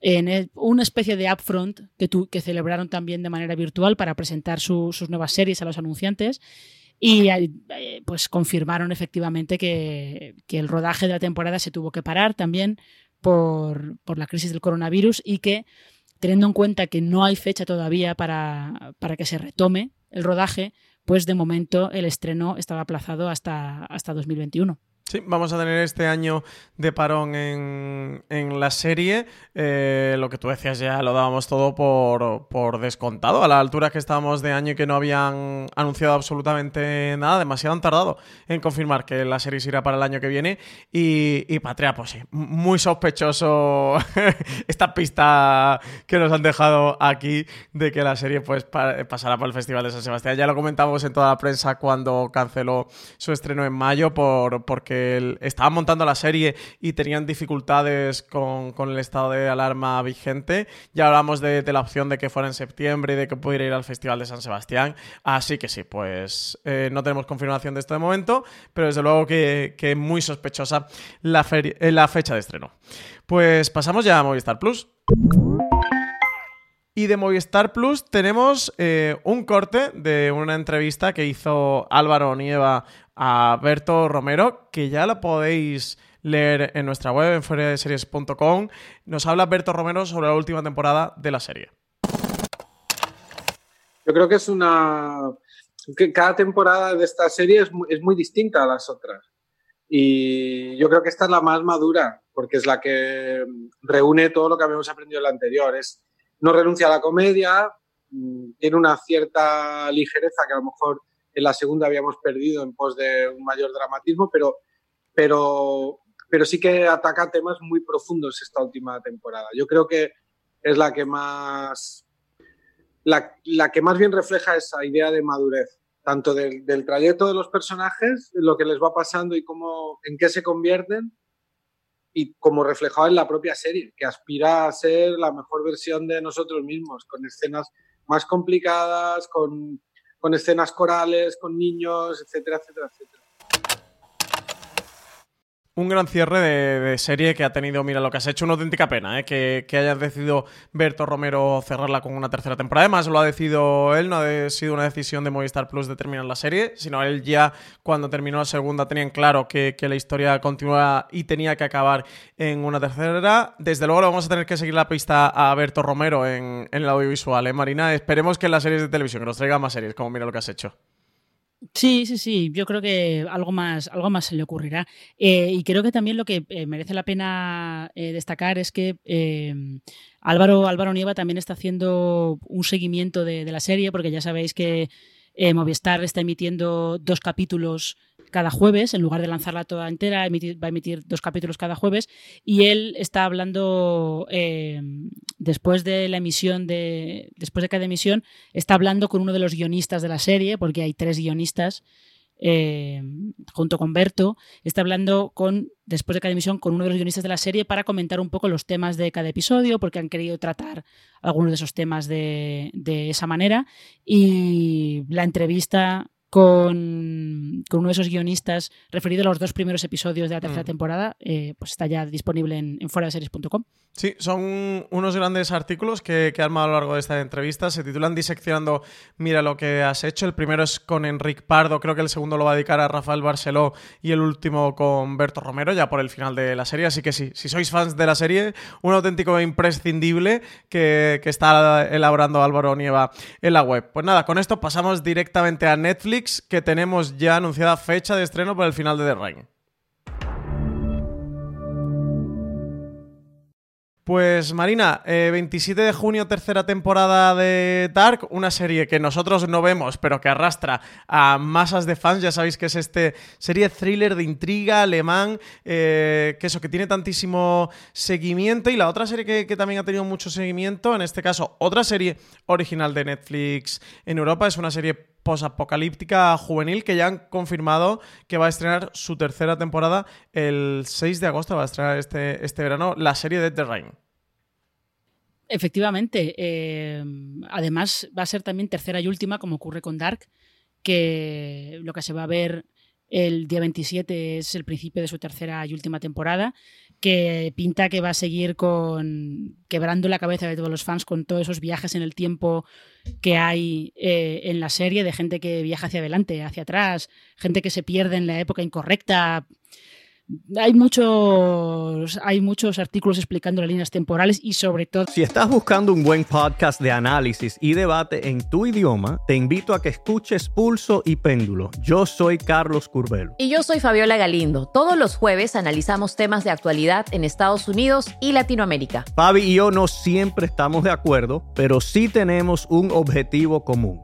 en una especie de upfront que, que celebraron también de manera virtual para presentar sus nuevas series a los anunciantes y eh, pues confirmaron efectivamente que, el rodaje de la temporada se tuvo que parar también por, por la crisis del coronavirus y que teniendo en cuenta que no hay fecha todavía para, para que se retome el rodaje, pues de momento el estreno estaba aplazado hasta, hasta 2021. Sí, vamos a tener este año de parón en, la serie. Eh, lo que tú decías ya lo dábamos todo por, descontado. A la altura que estábamos de año y que no habían anunciado absolutamente nada, demasiado han tardado en confirmar que la serie se irá para el año que viene. Y, y Patria, pues sí, muy sospechoso esta pista que nos han dejado aquí de que la serie pues pasará por el Festival de San Sebastián. Ya lo comentamos en toda la prensa cuando canceló su estreno en mayo por, porque estaban montando la serie y tenían dificultades con, el estado de alarma vigente. Ya hablamos de, la opción de que fuera en septiembre y de que pudiera ir al Festival de San Sebastián. Así que sí, pues eh, no tenemos confirmación de esto de momento, pero desde luego que, es muy sospechosa la, eh, la fecha de estreno. Pues pasamos ya a Movistar Plus. Y de Movistar Plus tenemos eh, un corte de una entrevista que hizo Álvaro Nieva a Berto Romero, que ya lo podéis leer en nuestra web, en fueradeseries.com. Nos habla Berto Romero sobre la última temporada de la serie. Yo creo que es una... que cada temporada de esta serie es muy, es muy distinta a las otras. Y yo creo que esta es la más madura, porque es la que reúne todo lo que habíamos aprendido en la anterior. Es, no renuncia a la comedia, mm, tiene una cierta ligereza que a lo mejor en la segunda habíamos perdido en pos de un mayor dramatismo, pero, pero, pero sí que ataca temas muy profundos esta última temporada. Yo creo que es la que más, la, la que más bien refleja esa idea de madurez, tanto del, del, trayecto de los personajes, lo que les va pasando y cómo, en qué se convierten, y como reflejado en la propia serie, que aspira a ser la mejor versión de nosotros mismos, con escenas más complicadas, con con escenas corales, con niños, etcétera, etcétera, etcétera. Un gran cierre de, serie que ha tenido, mira lo que has hecho, una auténtica pena, ¿eh? que, hayas decidido Berto Romero cerrarla con una tercera temporada. Además, lo ha decidido él, no ha sido una decisión de Movistar Plus de terminar la serie, sino él ya cuando terminó la segunda tenían claro que, la historia continuaba y tenía que acabar en una tercera. Desde luego lo vamos a tener que seguir la pista a Berto Romero en, en el audiovisual, ¿eh, Marina? Esperemos que en las series de televisión, que nos traiga más series, como mira lo que has hecho. Sí, sí, sí. Yo creo que algo más, algo más se le ocurrirá. Eh, y creo que también lo que eh, merece la pena eh, destacar es que Álvaro, Álvaro Nieva también está haciendo un seguimiento de la serie, porque ya sabéis que Movistar está emitiendo dos capítulos cada jueves, en lugar de lanzarla toda entera, va a emitir dos capítulos cada jueves, y él está hablando, eh, después de la emisión, de, después de cada emisión, está hablando con uno de los guionistas de la serie, porque hay tres guionistas, eh, junto con Berto, está hablando con, después de cada emisión, con uno de los guionistas de la serie para comentar un poco los temas de cada episodio, porque han querido tratar algunos de esos temas de, de esa manera. Y la entrevista con, uno de esos guionistas referido a los dos primeros episodios de la tercera mm. temporada, eh, pues está ya disponible en, en series.com. Sí, son unos grandes artículos que, que he armado a lo largo de esta entrevista. Se titulan Diseccionando Mira lo que has hecho. El primero es con Enric Pardo, creo que el segundo lo va a dedicar a Rafael Barceló y el último con Berto Romero, ya por el final de la serie. Así que sí, si sois fans de la serie, un auténtico imprescindible que, que está elaborando Álvaro Nieva en la web. Pues nada, con esto pasamos directamente a Netflix, que tenemos ya anunciada fecha de estreno para el final de The Rain. Pues Marina, 27 eh, de junio, tercera temporada de Dark, una serie que nosotros no vemos, pero que arrastra a masas de fans. Ya sabéis que es este serie thriller de intriga alemán, eh, que eso, que tiene tantísimo seguimiento. Y la otra serie que, también ha tenido mucho seguimiento, en este caso, otra serie original de Netflix en Europa, es una serie posapocalíptica juvenil que ya han confirmado que va a estrenar su tercera temporada el 6 de agosto, va a estrenar este, este verano la serie de The Rain. Efectivamente. Eh, además, va a ser también tercera y última, como ocurre con Dark, que lo que se va a ver el día 27 es el principio de su tercera y última temporada, que pinta que va a seguir con quebrando la cabeza de todos los fans con todos esos viajes en el tiempo que hay eh, en la serie de gente que viaja hacia adelante, hacia atrás, gente que se pierde en la época incorrecta, hay muchos, hay muchos artículos explicando las líneas temporales y sobre todo... Si estás buscando un buen podcast de análisis y debate en tu idioma, te invito a que escuches Pulso y Péndulo. Yo soy Carlos Curbelo. Y yo soy Fabiola Galindo. Todos los jueves analizamos temas de actualidad en Estados Unidos y Latinoamérica. Fabi y yo no siempre estamos de acuerdo, pero sí tenemos un objetivo común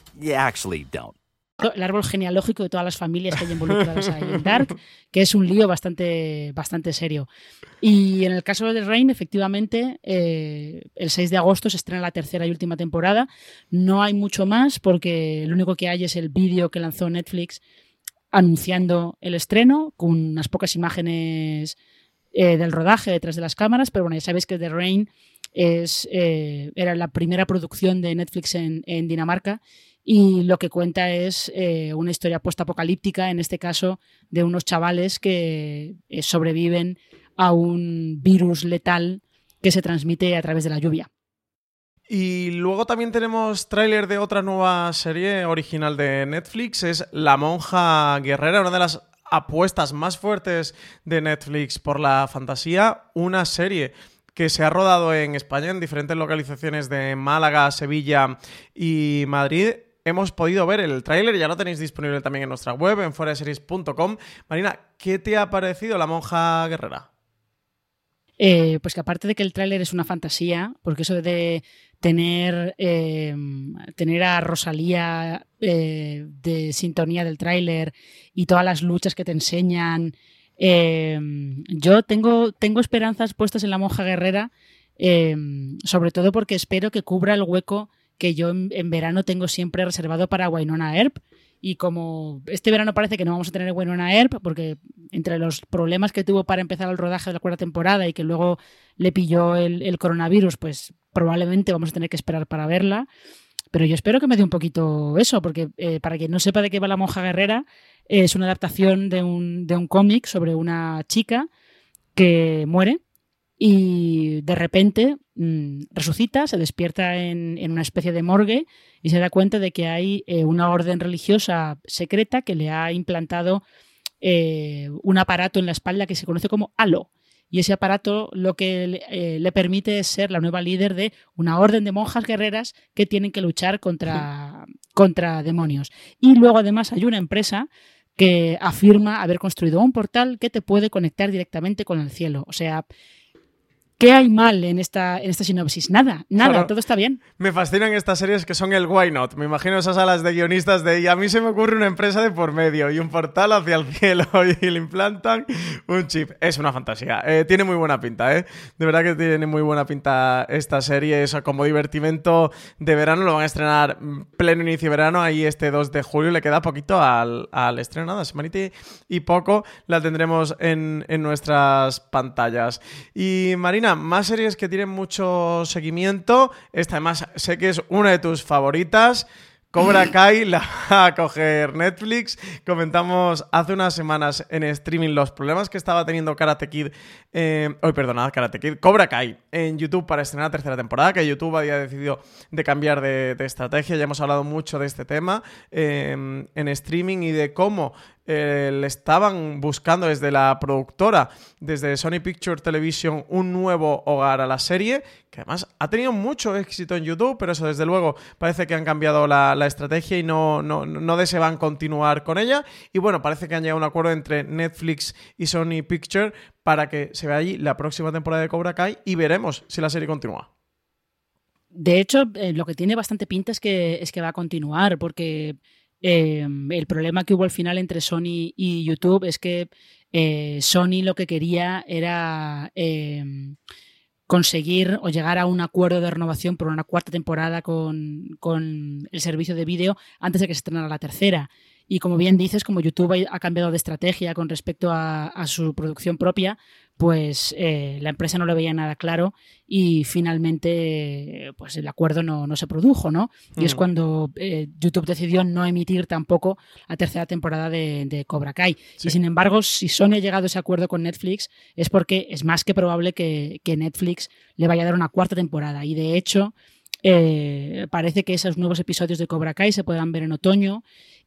Actually don't. El árbol genealógico de todas las familias que hay involucradas ahí en Dark, que es un lío bastante, bastante serio. Y en el caso de Rain, efectivamente, eh, el 6 de agosto se estrena la tercera y última temporada. No hay mucho más porque lo único que hay es el vídeo que lanzó Netflix anunciando el estreno, con unas pocas imágenes eh, del rodaje detrás de las cámaras, pero bueno, ya sabéis que The Rain es, eh, era la primera producción de Netflix en, en Dinamarca y lo que cuenta es eh, una historia post-apocalíptica, en este caso de unos chavales que eh, sobreviven a un virus letal que se transmite a través de la lluvia. Y luego también tenemos tráiler de otra nueva serie original de Netflix, es La monja guerrera, una de las apuestas más fuertes de Netflix por la fantasía, una serie que se ha rodado en España en diferentes localizaciones de Málaga, Sevilla y Madrid hemos podido ver el tráiler, ya lo tenéis disponible también en nuestra web, en foreseries.com. Marina, ¿qué te ha parecido La Monja Guerrera? eh, pues que aparte de que el tráiler es una fantasía, porque eso de tener, eh, tener a Rosalía eh, de sintonía del tráiler y todas las luchas que te enseñan, yo tengo, tengo esperanzas puestas en la monja guerrera, sobre todo porque espero que cubra el hueco que yo en, verano tengo siempre reservado para Wynonna Earp y como este verano parece que no vamos a tener Winona Earp, porque entre los problemas que tuvo para empezar el rodaje de la cuarta temporada y que luego le pilló el, coronavirus, pues probablemente vamos a tener que esperar para verla. Pero yo espero que me dé un poquito eso, porque eh, para quien no sepa de qué va La Monja Guerrera, es una adaptación de un, de un cómic sobre una chica que muere y de repente mm, resucita, se despierta en, una especie de morgue y se da cuenta de que hay eh, una orden religiosa secreta que le ha implantado eh, un aparato en la espalda que se conoce como halo. Y ese aparato lo que le, eh, le permite es ser la nueva líder de una orden de monjas guerreras que tienen que luchar contra, contra demonios. Y luego además hay una empresa que afirma haber construido un portal que te puede conectar directamente con el cielo. O sea, ¿Qué hay mal en esta, en esta sinopsis? Nada, nada, todo está bien. Me fascinan estas series que son el why not. Me imagino esas salas de guionistas de y a mí se me ocurre una empresa de por medio y un portal hacia el cielo y le implantan un chip. Es una fantasía. Eh, tiene muy buena pinta, ¿eh? De verdad que tiene muy buena pinta esta serie. Eso como divertimento de verano lo van a estrenar pleno inicio de verano. Ahí este 2 de julio le queda poquito al, al estreno, nada, semanita y poco la tendremos en, en nuestras pantallas. Y Marina, más series que tienen mucho seguimiento. Esta además sé que es una de tus favoritas. Cobra Kai la va a coger Netflix. Comentamos hace unas semanas en streaming los problemas que estaba teniendo Karate Kid. Eh, hoy, perdonad, Karate Kid. Cobra Kai en YouTube para estrenar la tercera temporada. Que YouTube había decidido de cambiar de, estrategia. Ya hemos hablado mucho de este tema eh, en streaming y de cómo eh, le estaban buscando desde la productora, desde Sony Picture Television, un nuevo hogar a la serie, que además ha tenido mucho éxito en YouTube, pero eso desde luego parece que han cambiado la, estrategia y no, no, no desean continuar con ella. Y bueno, parece que han llegado a un acuerdo entre Netflix y Sony Picture para que se vea allí la próxima temporada de Cobra Kai y veremos si la serie continúa. De hecho, eh, lo que tiene bastante pinta es que, es que va a continuar, porque Em, el problema que hubo al final entre Sony y YouTube es que eh, Sony lo que quería era conseguir o llegar a un acuerdo de renovación por una cuarta temporada con, con el servicio de vídeo antes de que se estrenara la tercera. Y como bien dices, como YouTube ha cambiado de estrategia con respecto a, su producción propia, pues eh, la empresa no le veía nada claro y finalmente pues el acuerdo no, se produjo, ¿no? Y es mm. cuando eh, YouTube decidió no emitir tampoco la tercera temporada de, Cobra Kai. Y sin embargo, si Sony ha llegado a ese acuerdo con Netflix, es porque es más que probable que, que Netflix le vaya a dar una cuarta temporada. Y de hecho, eh, parece que esos nuevos episodios de Cobra Kai se puedan ver en otoño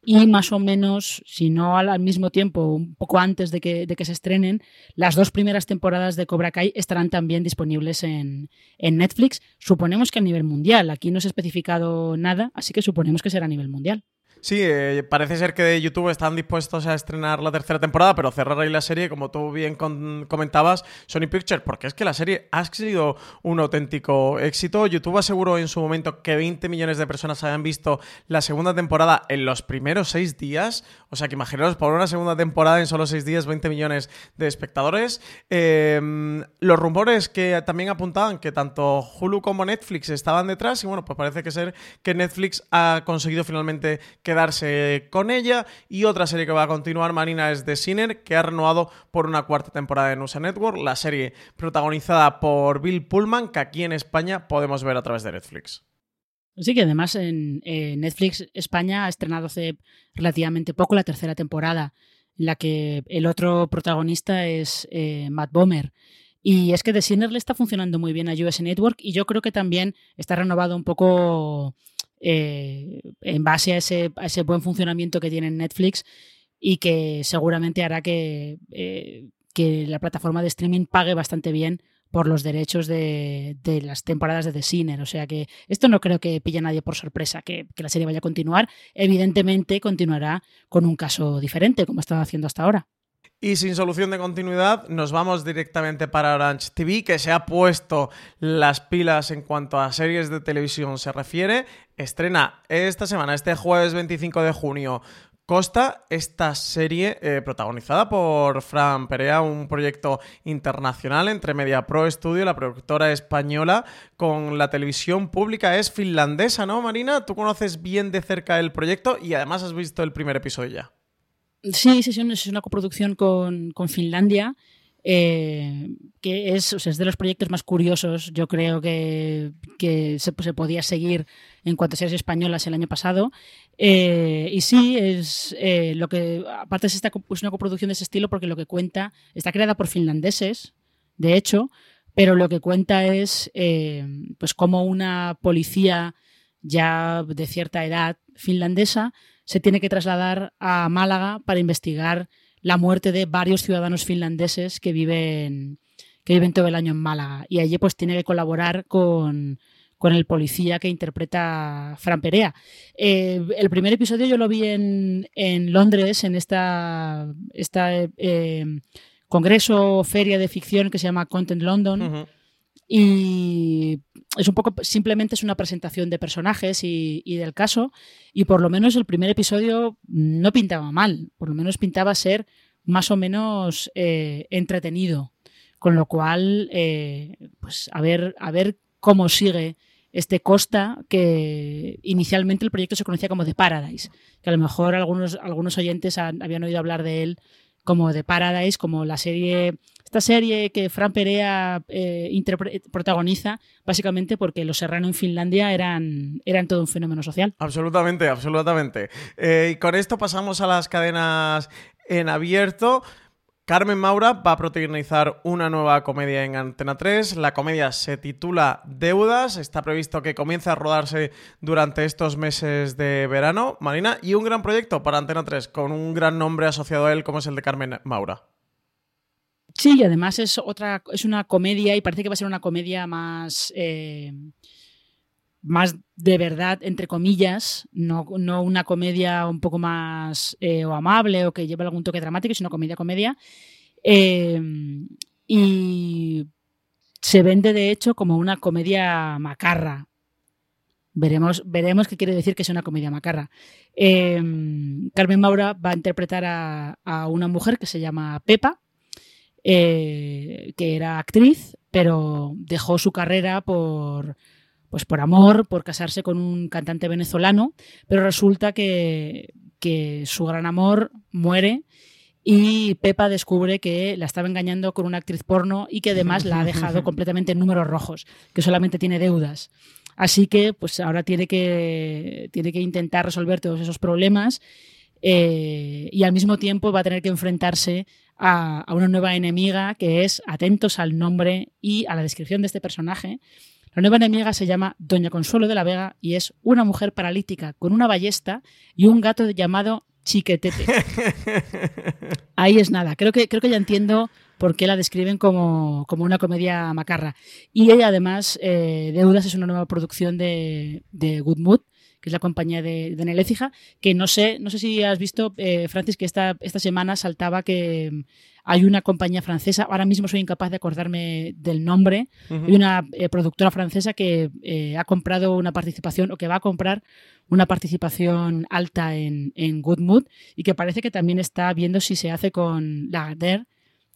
y más o menos, si no al, mismo tiempo, un poco antes de que, de que, se estrenen, las dos primeras temporadas de Cobra Kai estarán también disponibles en, en Netflix. Suponemos que a nivel mundial. Aquí no se ha especificado nada, así que suponemos que será a nivel mundial. Sí, eh, parece ser que de YouTube están dispuestos a estrenar la tercera temporada, pero cerrar ahí la serie, como tú bien comentabas, Sony Pictures, porque es que la serie ha sido un auténtico éxito. YouTube aseguró en su momento que 20 millones de personas habían visto la segunda temporada en los primeros seis días. O sea que imaginaos, por una segunda temporada en solo seis días, 20 millones de espectadores. Em, los rumores que también apuntaban que tanto Hulu como Netflix estaban detrás, y bueno, pues parece que ser que Netflix ha conseguido finalmente que quedarse con ella. Y otra serie que va a continuar, Marina, es The Sinner, que ha renovado por una cuarta temporada en USA Network, la serie protagonizada por Bill Pullman, que aquí en España podemos ver a través de Netflix. Sí, que además en Netflix España ha estrenado hace relativamente poco la tercera temporada, en la que el otro protagonista es eh, Matt Bomer. Y es que The Sinner le está funcionando muy bien a US Network y yo creo que también está renovado un poco eh, en base a ese, buen funcionamiento que tiene Netflix y que seguramente hará que, eh, que la plataforma de streaming pague bastante bien por los derechos de, las temporadas de The Sinner. O sea que esto no creo que pille a nadie por sorpresa, que, que, la serie vaya a continuar. Evidentemente continuará con un caso diferente, como estado haciendo hasta ahora. Y sin solución de continuidad, nos vamos directamente para Orange TV, que se ha puesto las pilas en cuanto a series de televisión se refiere. Estrena esta semana, este jueves 25 de junio, Costa, esta serie eh, protagonizada por Fran Perea, un proyecto internacional entre Media Pro Studio, la productora española, con la televisión pública. Es finlandesa, ¿no, Marina? Tú conoces bien de cerca el proyecto y además has visto el primer episodio ya. Sí, sí, es una coproducción con, con Finlandia. Eh, que es, de los proyectos más curiosos, yo creo que, se, podía seguir en cuanto a series españolas el año pasado. Eh, y sí, es eh, lo que, aparte es, esta, es una coproducción de ese estilo porque lo que cuenta, está creada por finlandeses, de hecho, pero lo que cuenta es pues cómo una policía ya de cierta edad finlandesa se tiene que trasladar a Málaga para investigar la muerte de varios ciudadanos finlandeses que viven, que viven todo el año en Málaga. Y allí pues tiene que colaborar con, el policía que interpreta Fran Perea. Eh, el primer episodio yo lo vi en, Londres, en esta, esta eh, congreso, feria de ficción que se llama Content London. Y es un poco, simplemente es una presentación de personajes y, del caso. Y por lo menos el primer episodio no pintaba mal. Por lo menos pintaba ser más o menos eh, entretenido. Con lo cual, eh, pues a ver, a ver cómo sigue este Costa, que inicialmente el proyecto se conocía como The Paradise, que a lo mejor algunos, algunos oyentes habían oído hablar de él como The Paradise, como la serie esta serie que Fran Perea eh, protagoniza, básicamente porque los serranos en Finlandia eran, eran todo un fenómeno social. Absolutamente, absolutamente. Eh, y con esto pasamos a las cadenas en abierto. Carmen Maura va a protagonizar una nueva comedia en Antena 3. La comedia se titula Deudas. Está previsto que comience a rodarse durante estos meses de verano. Marina, y un gran proyecto para Antena 3, con un gran nombre asociado a él como es el de Carmen Maura. Sí, y además es otra, es una comedia y parece que va a ser una comedia más, eh, más de verdad, entre comillas, no, no una comedia un poco más eh, o amable o que lleve algún toque dramático, sino comedia-comedia. Eh, y se vende de hecho como una comedia macarra. Veremos, veremos qué quiere decir que es una comedia macarra. Carmen Maura va a interpretar a, a una mujer que se llama Pepa, eh, que era actriz, pero dejó su carrera por, pues por amor, por casarse con un cantante venezolano, pero resulta que, que su gran amor muere y Pepa descubre que la estaba engañando con una actriz porno y que además la ha dejado completamente en números rojos, que solamente tiene deudas. Así que pues ahora tiene que, tiene que intentar resolver todos esos problemas eh, y al mismo tiempo va a tener que enfrentarse a, una nueva enemiga que es, atentos al nombre y a la descripción de este personaje, la nueva enemiga se llama Doña Consuelo de la Vega y es una mujer paralítica con una ballesta y un gato llamado Chiquetete. Ahí es nada. Creo que, creo que ya entiendo por qué la describen como, una comedia macarra. Y ella, además, eh, Deudas es una nueva producción de, de Good Mood, que es la compañía de, de Nelecija, que no sé, no sé si has visto, eh, Francis, que esta, esta semana saltaba que mm, hay una compañía francesa, ahora mismo soy incapaz de acordarme del nombre, hay una eh, productora francesa que eh, ha comprado una participación o que va a comprar una participación alta en, en Good Mood y que parece que también está viendo si se hace con Lagardère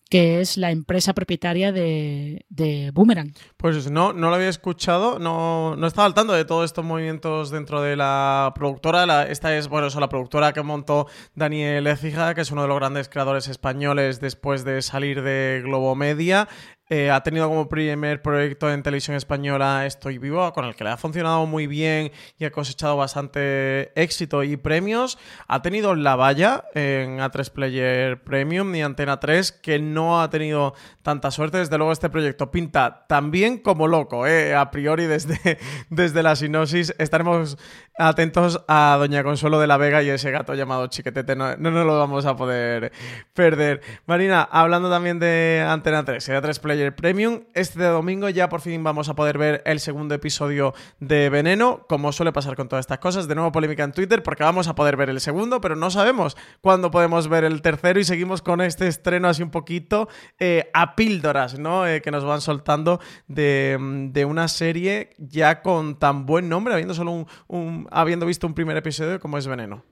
que es la empresa propietaria de, Boomerang. Pues no, no lo había escuchado, no, no estaba al tanto de todos estos movimientos dentro de la productora. esta es, bueno, eso, la productora que montó Daniel Ecija, que es uno de los grandes creadores españoles después de salir de Globo Media. Eh, ha tenido como primer proyecto en televisión española Estoy Vivo, con el que le ha funcionado muy bien y ha cosechado bastante éxito y premios. Ha tenido La Valla en A3 Player Premium y Antena 3, que no ha tenido tanta suerte. Desde luego, este proyecto pinta tan bien como loco, eh, a priori desde, desde la sinopsis. Estaremos atentos a Doña Consuelo de la Vega y ese gato llamado Chiquetete, no, no nos lo vamos a poder perder. Marina, hablando también de Antena 3, Sería 3 Player Premium, este domingo ya por fin vamos a poder ver el segundo episodio de Veneno, como suele pasar con todas estas cosas, de nuevo polémica en Twitter, porque vamos a poder ver el segundo, pero no sabemos cuándo podemos ver el tercero y seguimos con este estreno así un poquito eh, a píldoras, ¿no? Eh, que nos van soltando de, de, una serie ya con tan buen nombre, habiendo solo un habiendo visto un primer episodio como es Veneno.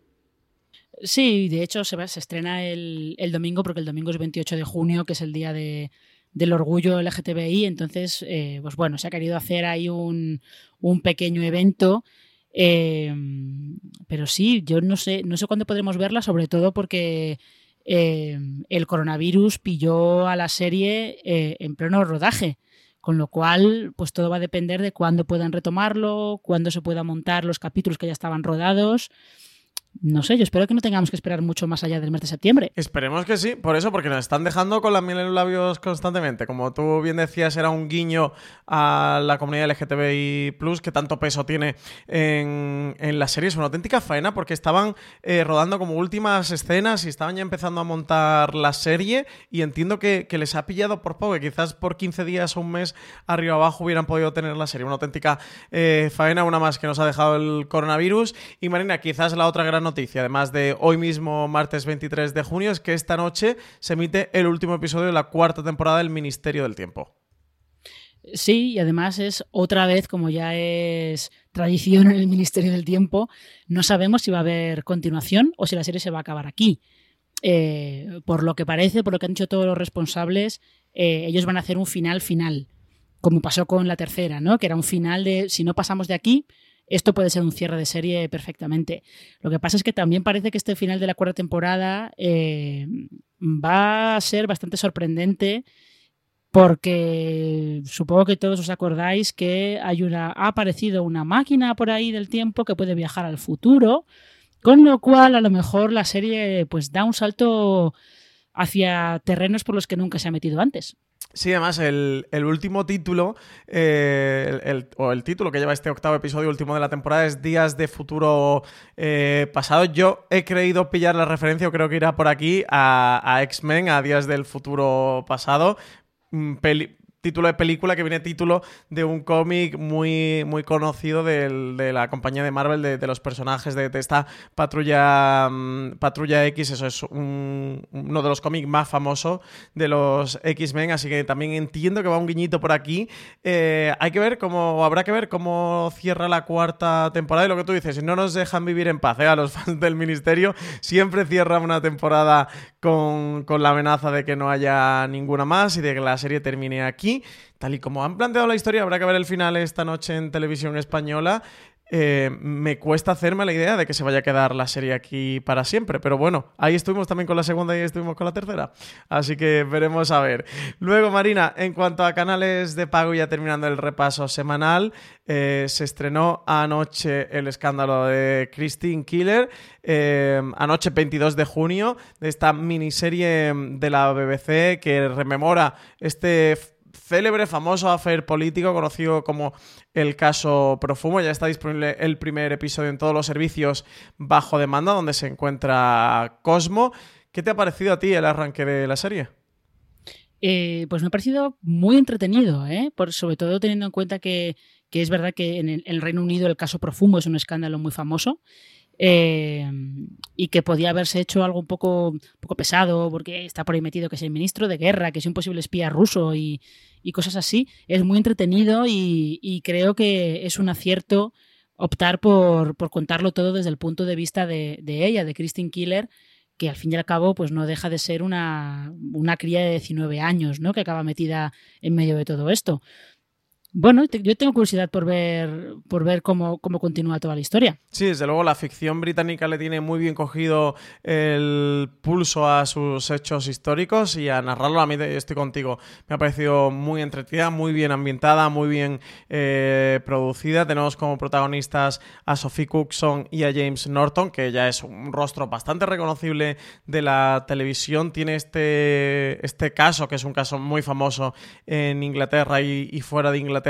Sí, de hecho se, estrena el, domingo porque el domingo es 28 de junio, que es el día de, del orgullo LGTBI, entonces, eh, pues bueno, se ha querido hacer ahí un, pequeño evento. Eh, pero sí, yo no sé, no sé cuándo podremos verla, sobre todo porque eh, el coronavirus pilló a la serie en pleno rodaje. Con lo cual, pues todo va a depender de cuándo puedan retomarlo, cuándo se puedan montar los capítulos que ya estaban rodados. No sé, yo espero que no tengamos que esperar mucho más allá del mes de septiembre. Esperemos que sí, por eso, porque nos están dejando con la miel en los labios constantemente. Como tú bien decías, era un guiño a la comunidad LGTBI, que tanto peso tiene en, la serie. Es una auténtica faena porque estaban eh, rodando como últimas escenas y estaban ya empezando a montar la serie. Y entiendo que, les ha pillado por poco, que quizás por 15 días o un mes arriba abajo hubieran podido tener la serie. Una auténtica eh, faena, una más que nos ha dejado el coronavirus. Y Marina, quizás la otra gran noticia, además de hoy mismo, martes 23 de junio, es que esta noche se emite el último episodio de la cuarta temporada del Ministerio del Tiempo. Sí, y además es otra vez, como ya es tradición en el Ministerio del Tiempo, no sabemos si va a haber continuación o si la serie se va a acabar aquí. Eh, por lo que parece, por lo que han dicho todos los responsables, eh, ellos van a hacer un final final, como pasó con la tercera, ¿no? Que era un final de si no pasamos de aquí, esto puede ser un cierre de serie perfectamente. Lo que pasa es que también parece que este final de la cuarta temporada eh, va a ser bastante sorprendente porque supongo que todos os acordáis que hay una, ha aparecido una máquina por ahí del tiempo que puede viajar al futuro, con lo cual a lo mejor la serie pues da un salto hacia terrenos por los que nunca se ha metido antes. Sí, además, el, último título, eh, o el título que lleva este octavo episodio último de la temporada es Días de Futuro eh, Pasado. Yo he creído pillar la referencia, creo que irá por aquí, a, a X-Men, a Días del Futuro Pasado. Mm, peli título de película que viene título de un cómic muy, muy conocido de la compañía de Marvel, de, los personajes de, esta patrulla, mm, patrulla X. Eso es uno de los cómics más famosos de los X-Men, así que también entiendo que va un guiñito por aquí. Eh, hay que ver cómo, habrá que ver cómo cierra la cuarta temporada y lo que tú dices, no nos dejan vivir en paz, ¿eh? a los fans del ministerio, siempre cierra una temporada con, con la amenaza de que no haya ninguna más y de que la serie termine aquí tal y como han planteado la historia, habrá que ver el final esta noche en televisión española. Eh, me cuesta hacerme la idea de que se vaya a quedar la serie aquí para siempre. Pero bueno, ahí estuvimos también con la segunda y estuvimos con la tercera. Así que veremos a ver. Luego, Marina, en cuanto a canales de pago, ya terminando el repaso semanal, eh, se estrenó anoche el escándalo de Christine Killer. Eh, anoche, 22 de junio, de esta miniserie de la BBC que rememora este célebre, famoso affair político conocido como el caso Profumo. Ya está disponible el primer episodio en todos los servicios bajo demanda donde se encuentra Cosmo. ¿Qué te ha parecido a ti el arranque de la serie? Eh, pues me ha parecido muy entretenido, ¿eh? Por, sobre todo teniendo en cuenta que, es verdad que en el, Reino Unido el caso Profumo es un escándalo muy famoso eh, y que podía haberse hecho algo un poco, poco pesado porque está por ahí metido que es el ministro de guerra, que es un posible espía ruso y, cosas así. Es muy entretenido y, creo que es un acierto optar por, contarlo todo desde el punto de vista de, ella, de Christine Killer, que al fin y al cabo pues no deja de ser una, una cría de 19 años, ¿no? Que acaba metida en medio de todo esto. Bueno, yo tengo curiosidad por ver, por ver cómo, cómo continúa toda la historia. Sí, desde luego la ficción británica le tiene muy bien cogido el pulso a sus hechos históricos y a narrarlo. A mí estoy contigo. Me ha parecido muy entretenida, muy bien ambientada, muy bien eh, producida. Tenemos como protagonistas a Sophie Cookson y a James Norton, que ya es un rostro bastante reconocible de la televisión. Tiene este, este caso, que es un caso muy famoso en Inglaterra y fuera de Inglaterra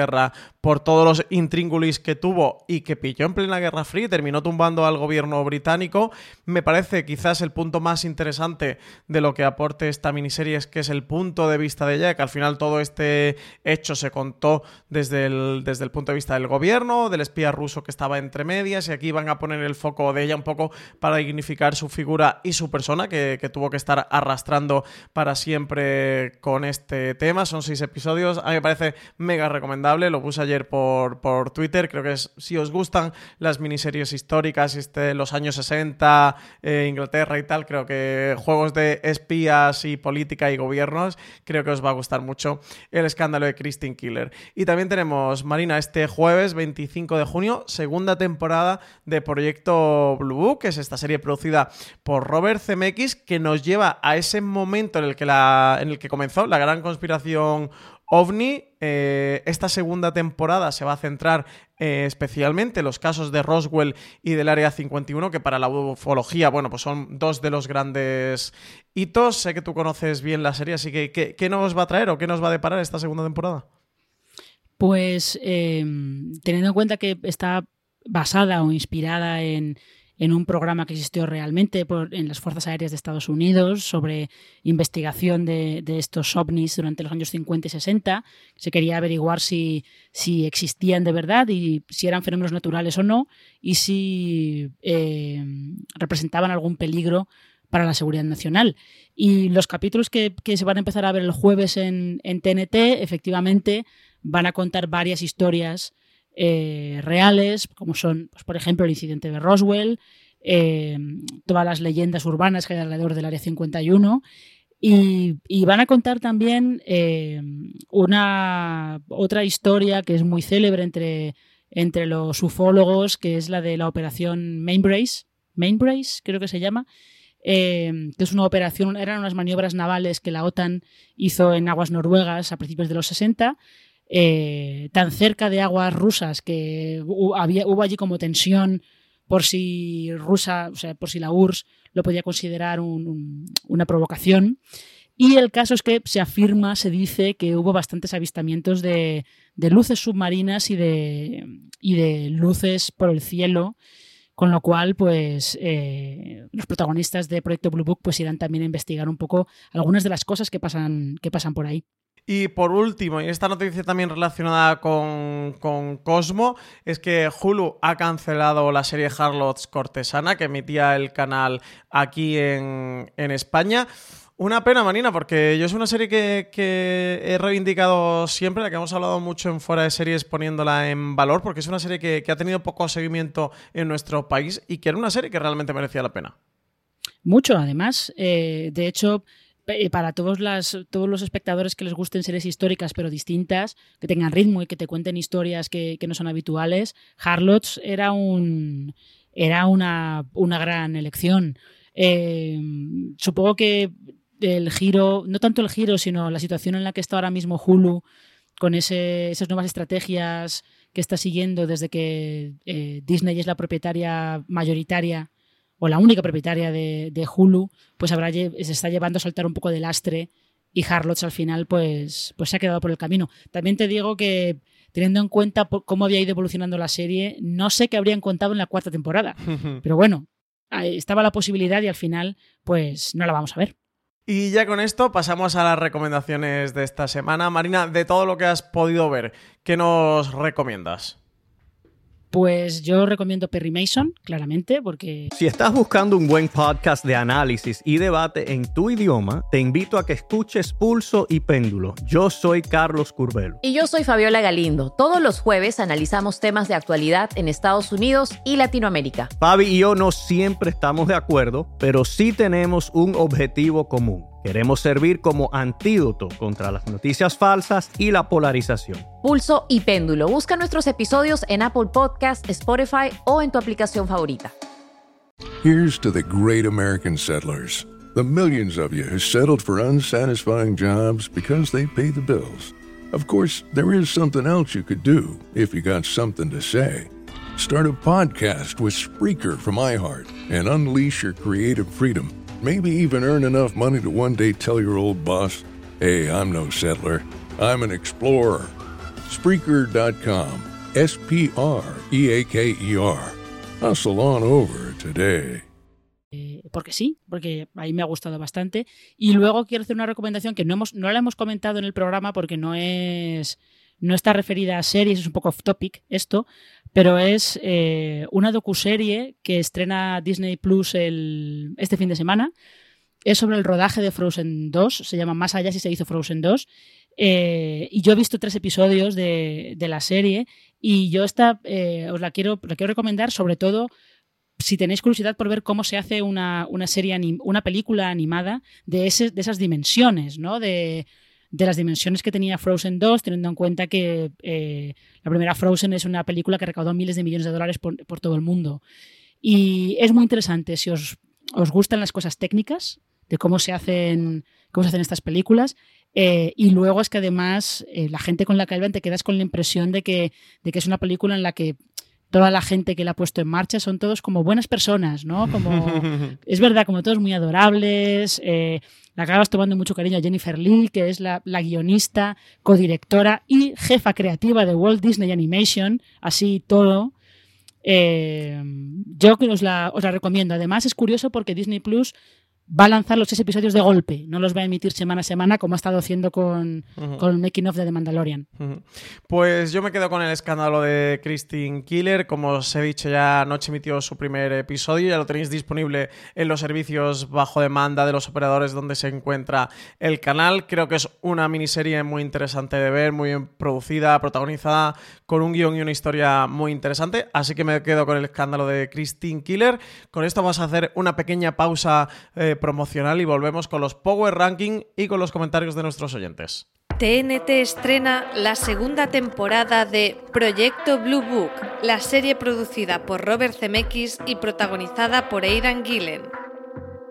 Por todos los intríngulis que tuvo y que pilló en plena Guerra Fría y terminó tumbando al gobierno británico, me parece quizás el punto más interesante de lo que aporte esta miniserie es que es el punto de vista de ella, que al final todo este hecho se contó desde el, desde el punto de vista del gobierno, del espía ruso que estaba entre medias y aquí van a poner el foco de ella un poco para dignificar su figura y su persona que, que tuvo que estar arrastrando para siempre con este tema. Son seis episodios, a mí me parece mega recomendable, lo puse ayer por, por Twitter, creo que es, si os gustan las miniseries históricas, este, los años 60, eh, Inglaterra y tal, creo que juegos de espías y política y gobiernos, creo que os va a gustar mucho el escándalo de Christine Killer. Y también tenemos, Marina, este jueves 25 de junio, segunda temporada de Proyecto Blue Book, que es esta serie producida por Robert Zemeckis, que nos lleva a ese momento en el que, la, en el que comenzó la gran conspiración OVNI, eh, esta segunda temporada se va a centrar eh, especialmente en los casos de Roswell y del Área 51, que para la ufología, bueno, pues son dos de los grandes hitos. Sé que tú conoces bien la serie, así que ¿qué, nos va a traer o qué nos va a deparar esta segunda temporada? Pues eh, teniendo en cuenta que está basada o inspirada en, en un programa que existió realmente en las Fuerzas Aéreas de Estados Unidos sobre investigación de, de, estos ovnis durante los años 50 y 60. Se quería averiguar si, si existían de verdad y si eran fenómenos naturales o no y si eh, representaban algún peligro para la seguridad nacional. Y los capítulos que, que, se van a empezar a ver el jueves en, en TNT, efectivamente, van a contar varias historias eh, reales, como son, pues, por ejemplo, el incidente de Roswell, eh, todas las leyendas urbanas que hay alrededor del Área 51. Y, y van a contar también eh, una otra historia que es muy célebre entre, entre los ufólogos, que es la de la operación Mainbrace, Mainbrace creo que se llama, que es una operación, eran unas maniobras navales que la OTAN hizo en aguas noruegas a principios de los 60 eh, tan cerca de aguas rusas que había, hubo allí como tensión por si rusa, o sea, por si la URSS lo podía considerar un, un, una provocación. Y el caso es que se afirma, se dice que hubo bastantes avistamientos de, de luces submarinas y de, y de, luces por el cielo, con lo cual, pues, eh, los protagonistas de Proyecto Blue Book pues irán también a investigar un poco algunas de las cosas que pasan, que pasan por ahí. Y por último, y esta noticia también relacionada con, con, Cosmo, es que Hulu ha cancelado la serie Harlots Cortesana que emitía el canal aquí en, en España. Una pena, Marina, porque yo es una serie que, que, he reivindicado siempre, la que hemos hablado mucho en fuera de series poniéndola en valor, porque es una serie que, que ha tenido poco seguimiento en nuestro país y que era una serie que realmente merecía la pena. Mucho, además. Eh, de hecho, para todos, las, todos los espectadores que les gusten series históricas pero distintas, que tengan ritmo y que te cuenten historias que, que no son habituales, Harlots era un era una, una gran elección. Eh, supongo que el giro, no tanto el giro, sino la situación en la que está ahora mismo Hulu, con esas nuevas estrategias que está siguiendo desde que eh, Disney es la propietaria mayoritaria o la única propietaria de, de Hulu, pues habrá, se está llevando a soltar un poco de lastre y Harlots al final pues, pues se ha quedado por el camino. También te digo que teniendo en cuenta cómo había ido evolucionando la serie, no sé qué habrían contado en la cuarta temporada. Pero bueno, estaba la posibilidad y al final pues no la vamos a ver. Y ya con esto pasamos a las recomendaciones de esta semana. Marina, de todo lo que has podido ver, ¿qué nos recomiendas? Pues yo recomiendo Perry Mason, claramente, porque... Si estás buscando un buen podcast de análisis y debate en tu idioma, te invito a que escuches Pulso y Péndulo. Yo soy Carlos Curbelo. Y yo soy Fabiola Galindo. Todos los jueves analizamos temas de actualidad en Estados Unidos y Latinoamérica. Fabi y yo no siempre estamos de acuerdo, pero sí tenemos un objetivo común Queremos servir como antídoto contra las noticias falsas y la polarización. Pulso y péndulo. Busca nuestros episodios en Apple Podcast, Spotify o en tu aplicación favorita. Here's to the great American settlers. The millions of you who settled for unsatisfying jobs because they pay the bills. Of course, there is something else you could do if you got something to say. Start a podcast with Spreaker from iHeart and unleash your creative freedom. Maybe even earn enough money to one day tell your old boss, hey, I'm no settler, I'm an explorer. Spreaker.com. S P R E A K E R. Hustle on over today. Eh, porque sí, porque ahí me ha gustado bastante. Y luego quiero hacer una recomendación que no, hemos, no la hemos comentado en el programa porque no es no está referida a series, es un poco off topic esto, pero es eh, una docuserie que estrena Disney Plus el, este fin de semana. Es sobre el rodaje de Frozen 2, se llama Más allá si se hizo Frozen 2. Eh, y yo he visto tres episodios de, la serie y yo esta eh, os la quiero, la quiero recomendar sobre todo si tenéis curiosidad por ver cómo se hace una, una serie, una película animada de, ese, de esas dimensiones, ¿no? De, de las dimensiones que tenía Frozen 2, teniendo en cuenta que eh, la primera Frozen es una película que recaudó miles de millones de dólares por, por todo el mundo. Y es muy interesante si os, os, gustan las cosas técnicas de cómo se hacen, cómo se hacen estas películas. Eh, y luego es que además eh, la gente con la que ven te quedas con la impresión de que, de que es una película en la que toda la gente que la ha puesto en marcha son todos como buenas personas, ¿no? Como, es verdad, como todos muy adorables. Eh, la acabas tomando mucho cariño a Jennifer Lee, que es la, la, guionista, codirectora y jefa creativa de Walt Disney Animation, así todo. Eh, yo os la, os la recomiendo. Además, es curioso porque Disney Plus va a lanzar los seis episodios de golpe, no los va a emitir semana a semana como ha estado haciendo con, uh -huh. con el Making of de The Mandalorian. Uh -huh. Pues yo me quedo con el escándalo de Christine Killer, como os he dicho ya anoche emitió su primer episodio, ya lo tenéis disponible en los servicios bajo demanda de los operadores donde se encuentra el canal, creo que es una miniserie muy interesante de ver, muy bien producida, protagonizada con un guion y una historia muy interesante, así que me quedo con el escándalo de Christine Killer, con esto vamos a hacer una pequeña pausa eh, promocional y volvemos con los Power Ranking y con los comentarios de nuestros oyentes. TNT estrena la segunda temporada de Proyecto Blue Book, la serie producida por Robert Zemeckis y protagonizada por Aidan Gillen.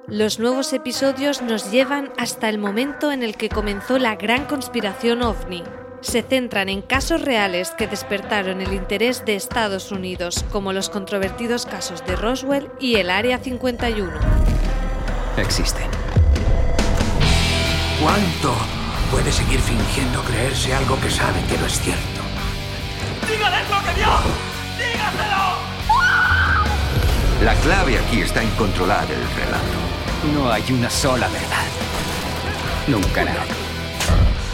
Los nuevos episodios nos llevan hasta el momento en el que comenzó la gran conspiración ovni. Se centran en casos reales que despertaron el interés de Estados Unidos, como los controvertidos casos de Roswell y el Área 51 existen. ¿Cuánto puede seguir fingiendo creerse algo que sabe que no es cierto? ¡Dígales lo que vio! ¡Dígaselo! La clave aquí está en controlar el relato. No hay una sola verdad. Nunca nada.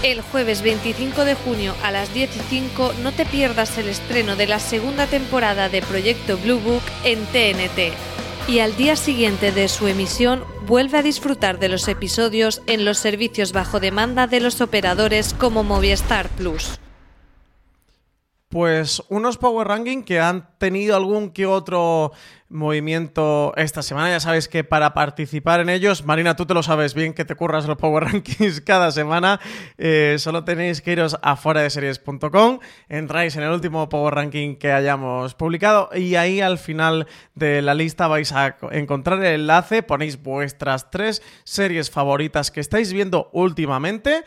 El jueves 25 de junio a las 10 y 5 no te pierdas el estreno de la segunda temporada de Proyecto Blue Book en TNT. Y al día siguiente de su emisión vuelve a disfrutar de los episodios en los servicios bajo demanda de los operadores como Movistar Plus. Pues unos Power Ranking que han tenido algún que otro movimiento esta semana. Ya sabéis que para participar en ellos, Marina, tú te lo sabes bien que te curras los Power Rankings cada semana. Eh, solo tenéis que iros a foradeseries.com, entráis en el último Power Ranking que hayamos publicado y ahí al final de la lista vais a encontrar el enlace, ponéis vuestras tres series favoritas que estáis viendo últimamente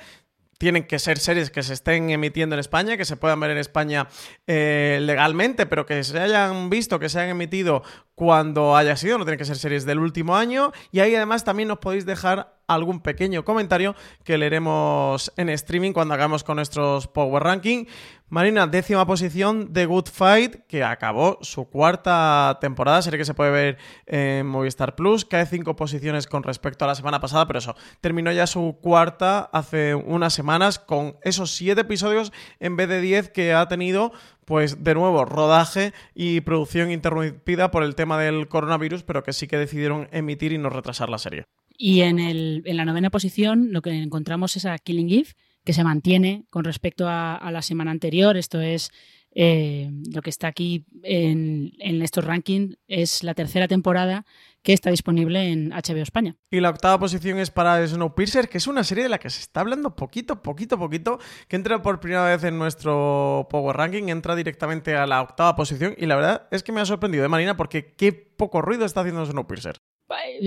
tienen que ser series que se estén emitiendo en España, que se puedan ver en España eh, legalmente, pero que se hayan visto, que se hayan emitido cuando haya sido, no tienen que ser series del último año. Y ahí además también nos podéis dejar algún pequeño comentario que leeremos en streaming cuando hagamos con nuestros Power Ranking. Marina, décima posición de Good Fight, que acabó su cuarta temporada, serie que se puede ver en Movistar Plus, cae cinco posiciones con respecto a la semana pasada, pero eso, terminó ya su cuarta hace unas semanas con esos siete episodios en vez de diez que ha tenido pues de nuevo, rodaje y producción interrumpida por el tema del coronavirus, pero que sí que decidieron emitir y no retrasar la serie. Y en, la novena posición lo que encontramos es a Killing Eve, que se mantiene con respecto a, la semana anterior. Esto es eh, lo que está aquí en, estos rankings, es la tercera temporada que está disponible en HBO España. Y la octava posición es para Snowpiercer, que es una serie de la que se está hablando poquito, poquito, poquito, que entra por primera vez en nuestro Power Ranking, entra directamente a la octava posición y la verdad es que me ha sorprendido, ¿eh, Marina? Porque qué poco ruido está haciendo Snowpiercer.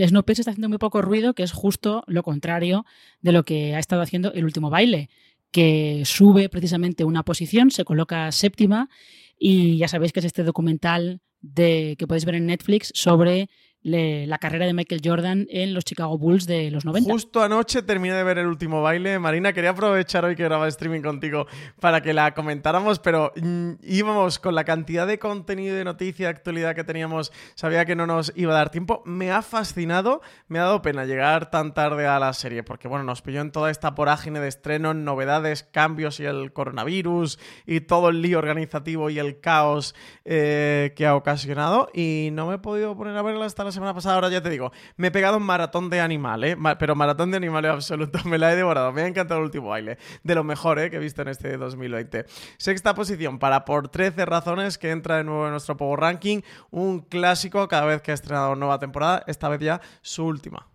Snowpiercer está haciendo muy poco ruido, que es justo lo contrario de lo que ha estado haciendo el último baile, que sube precisamente una posición, se coloca séptima y ya sabéis que es este documental de, que podéis ver en Netflix sobre la carrera de Michael Jordan en los Chicago Bulls de los 90. Justo anoche terminé de ver el último baile. Marina, quería aprovechar hoy que grababa streaming contigo para que la comentáramos, pero mm, íbamos con la cantidad de contenido de noticia, actualidad que teníamos, sabía que no nos iba a dar tiempo. Me ha fascinado, me ha dado pena llegar tan tarde a la serie, porque bueno, nos pilló en toda esta porágine de estrenos, novedades, cambios y el coronavirus y todo el lío organizativo y el caos eh, que ha ocasionado y no me he podido poner a verla hasta la semana pasada, ahora ya te digo, me he pegado un maratón de animales, pero maratón de animales absoluto, me la he devorado, me ha encantado el último baile, de lo mejor ¿eh? que he visto en este 2020. Sexta posición para por 13 razones que entra de nuevo en nuestro Power Ranking, un clásico cada vez que ha estrenado nueva temporada, esta vez ya su última.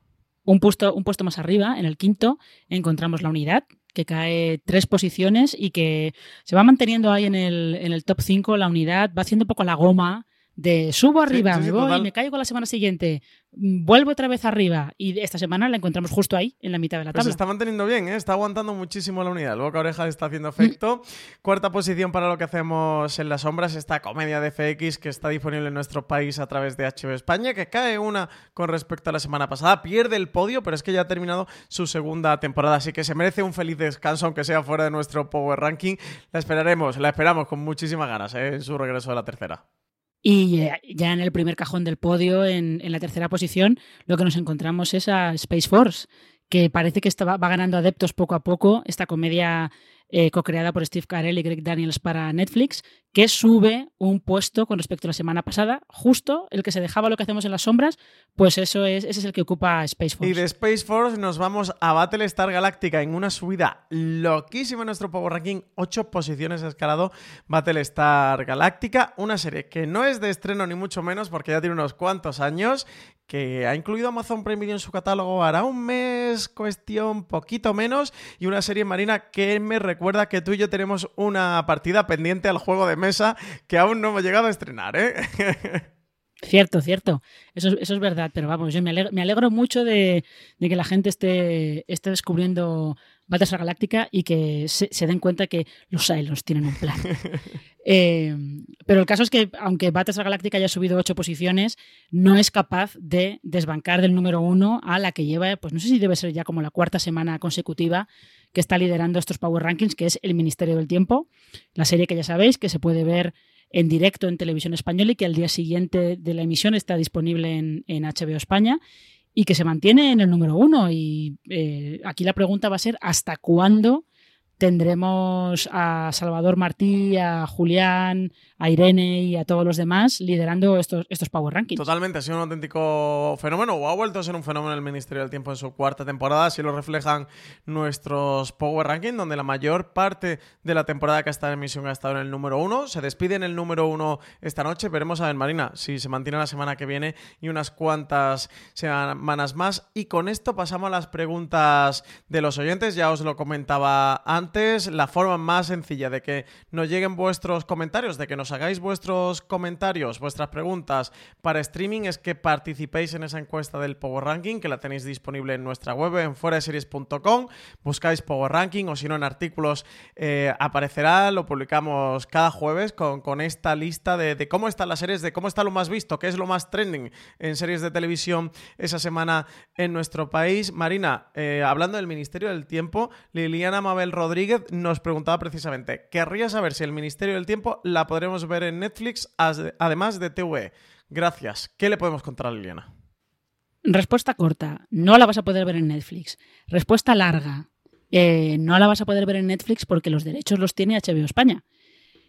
Un puesto, un puesto más arriba, en el quinto, encontramos la unidad, que cae tres posiciones y que se va manteniendo ahí en el, en el top 5 la unidad, va haciendo un poco la goma de subo arriba, me voy, me caigo la semana siguiente, mm, vuelvo otra vez arriba y esta semana la encontramos justo ahí, en la mitad de la tabla. se está manteniendo bien, ¿eh? está aguantando muchísimo la unidad. El boca oreja está haciendo efecto. Cuarta posición para lo que hacemos en las sombras, esta comedia de FX que está disponible en nuestro país a través de HBO España, que cae una con respecto a la semana pasada, pierde el podio, pero es que ya ha terminado su segunda temporada, así que se merece un feliz descanso, aunque sea fuera de nuestro Power Ranking. La esperaremos, la esperamos con muchísimas ganas ¿eh? en su regreso a la tercera. Y ya en el primer cajón del podio, en, la tercera posición, lo que nos encontramos es a Space Force, que parece que va ganando adeptos poco a poco. Esta comedia eh, co-creada por Steve Carell y Greg Daniels para Netflix, que sube un puesto con respecto a la semana pasada, justo el que se dejaba lo que hacemos en las sombras, pues eso es, ese es el que ocupa Space Force. Y de Space Force nos vamos a Battlestar Galactica en una subida loquísima en nuestro Power Ranking, ocho posiciones ha escalado Battlestar Galactica, una serie que no es de estreno ni mucho menos porque ya tiene unos cuantos años, que ha incluido Amazon Prime Video en su catálogo hará un mes, cuestión poquito menos, y una serie marina que me recuerda que tú y yo tenemos una partida pendiente al juego de mesa que aún no hemos llegado a estrenar, ¿eh? Cierto, cierto. Eso, eso, es verdad, pero vamos, yo me alegro, mucho de, que la gente esté, esté descubriendo Battlestar Galáctica y que se, den cuenta que los Cylons tienen un plan. Eh, pero el caso es que, aunque Battlestar Galáctica haya subido ocho posiciones, no es capaz de desbancar del número uno a la que lleva, pues no sé si debe ser ya como la cuarta semana consecutiva que está liderando estos Power Rankings, que es El Ministerio del Tiempo, la serie que ya sabéis que se puede ver en directo en televisión española y que al día siguiente de la emisión está disponible en, HBO España y que se mantiene en el número uno. Y eh, aquí la pregunta va a ser ¿hasta cuándo tendremos a Salvador Martí, a Julián, a Irene y a todos los demás liderando estos, estos Power Rankings. Totalmente, ha sido un auténtico fenómeno, o ha vuelto a ser un fenómeno el Ministerio del Tiempo en su cuarta temporada, así lo reflejan nuestros Power Rankings, donde la mayor parte de la temporada que ha estado en emisión ha estado en el número uno. Se despide en el número uno esta noche, veremos a ver, Marina, si se mantiene la semana que viene y unas cuantas semanas más. Y con esto pasamos a las preguntas de los oyentes, ya os lo comentaba antes, la forma más sencilla de que nos lleguen vuestros comentarios, de que nos hagáis vuestros comentarios, vuestras preguntas para streaming es que participéis en esa encuesta del Power Ranking, que la tenéis disponible en nuestra web, en fueraseries.com. Buscáis Power Ranking o si no en artículos eh, aparecerá, lo publicamos cada jueves con, esta lista de, cómo están las series, de cómo está lo más visto, qué es lo más trending en series de televisión esa semana en nuestro país. Marina, eh, hablando del Ministerio del Tiempo, Liliana Mabel Rodríguez nos preguntaba precisamente, querría saber si el Ministerio del Tiempo la podremos ver en Netflix, además de TV. Gracias. ¿Qué le podemos contar a Liliana? Respuesta corta, no la vas a poder ver en Netflix. Respuesta larga, eh, no la vas a poder ver en Netflix porque los derechos los tiene HBO España.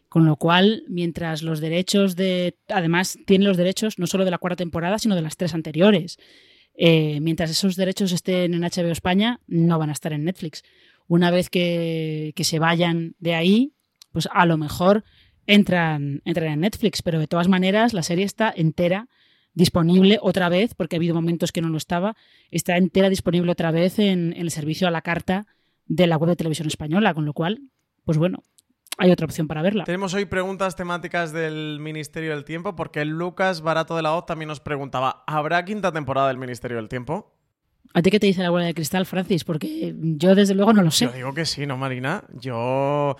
Con lo cual, mientras los derechos de... Además, tiene los derechos no solo de la cuarta temporada, sino de las tres anteriores. Eh, mientras esos derechos estén en HBO España, no van a estar en Netflix. Una vez que, que se vayan de ahí, pues a lo mejor entran, entran en Netflix, pero de todas maneras la serie está entera disponible otra vez, porque ha habido momentos que no lo estaba, está entera disponible otra vez en, el servicio a la carta de la web de televisión española, con lo cual, pues bueno, hay otra opción para verla. Tenemos hoy preguntas temáticas del Ministerio del Tiempo, porque Lucas Barato de la O también nos preguntaba, ¿habrá quinta temporada del Ministerio del Tiempo? ¿A ti qué te dice la bola de cristal, Francis? Porque yo desde luego no lo sé. Yo digo que sí, ¿no, Marina? Yo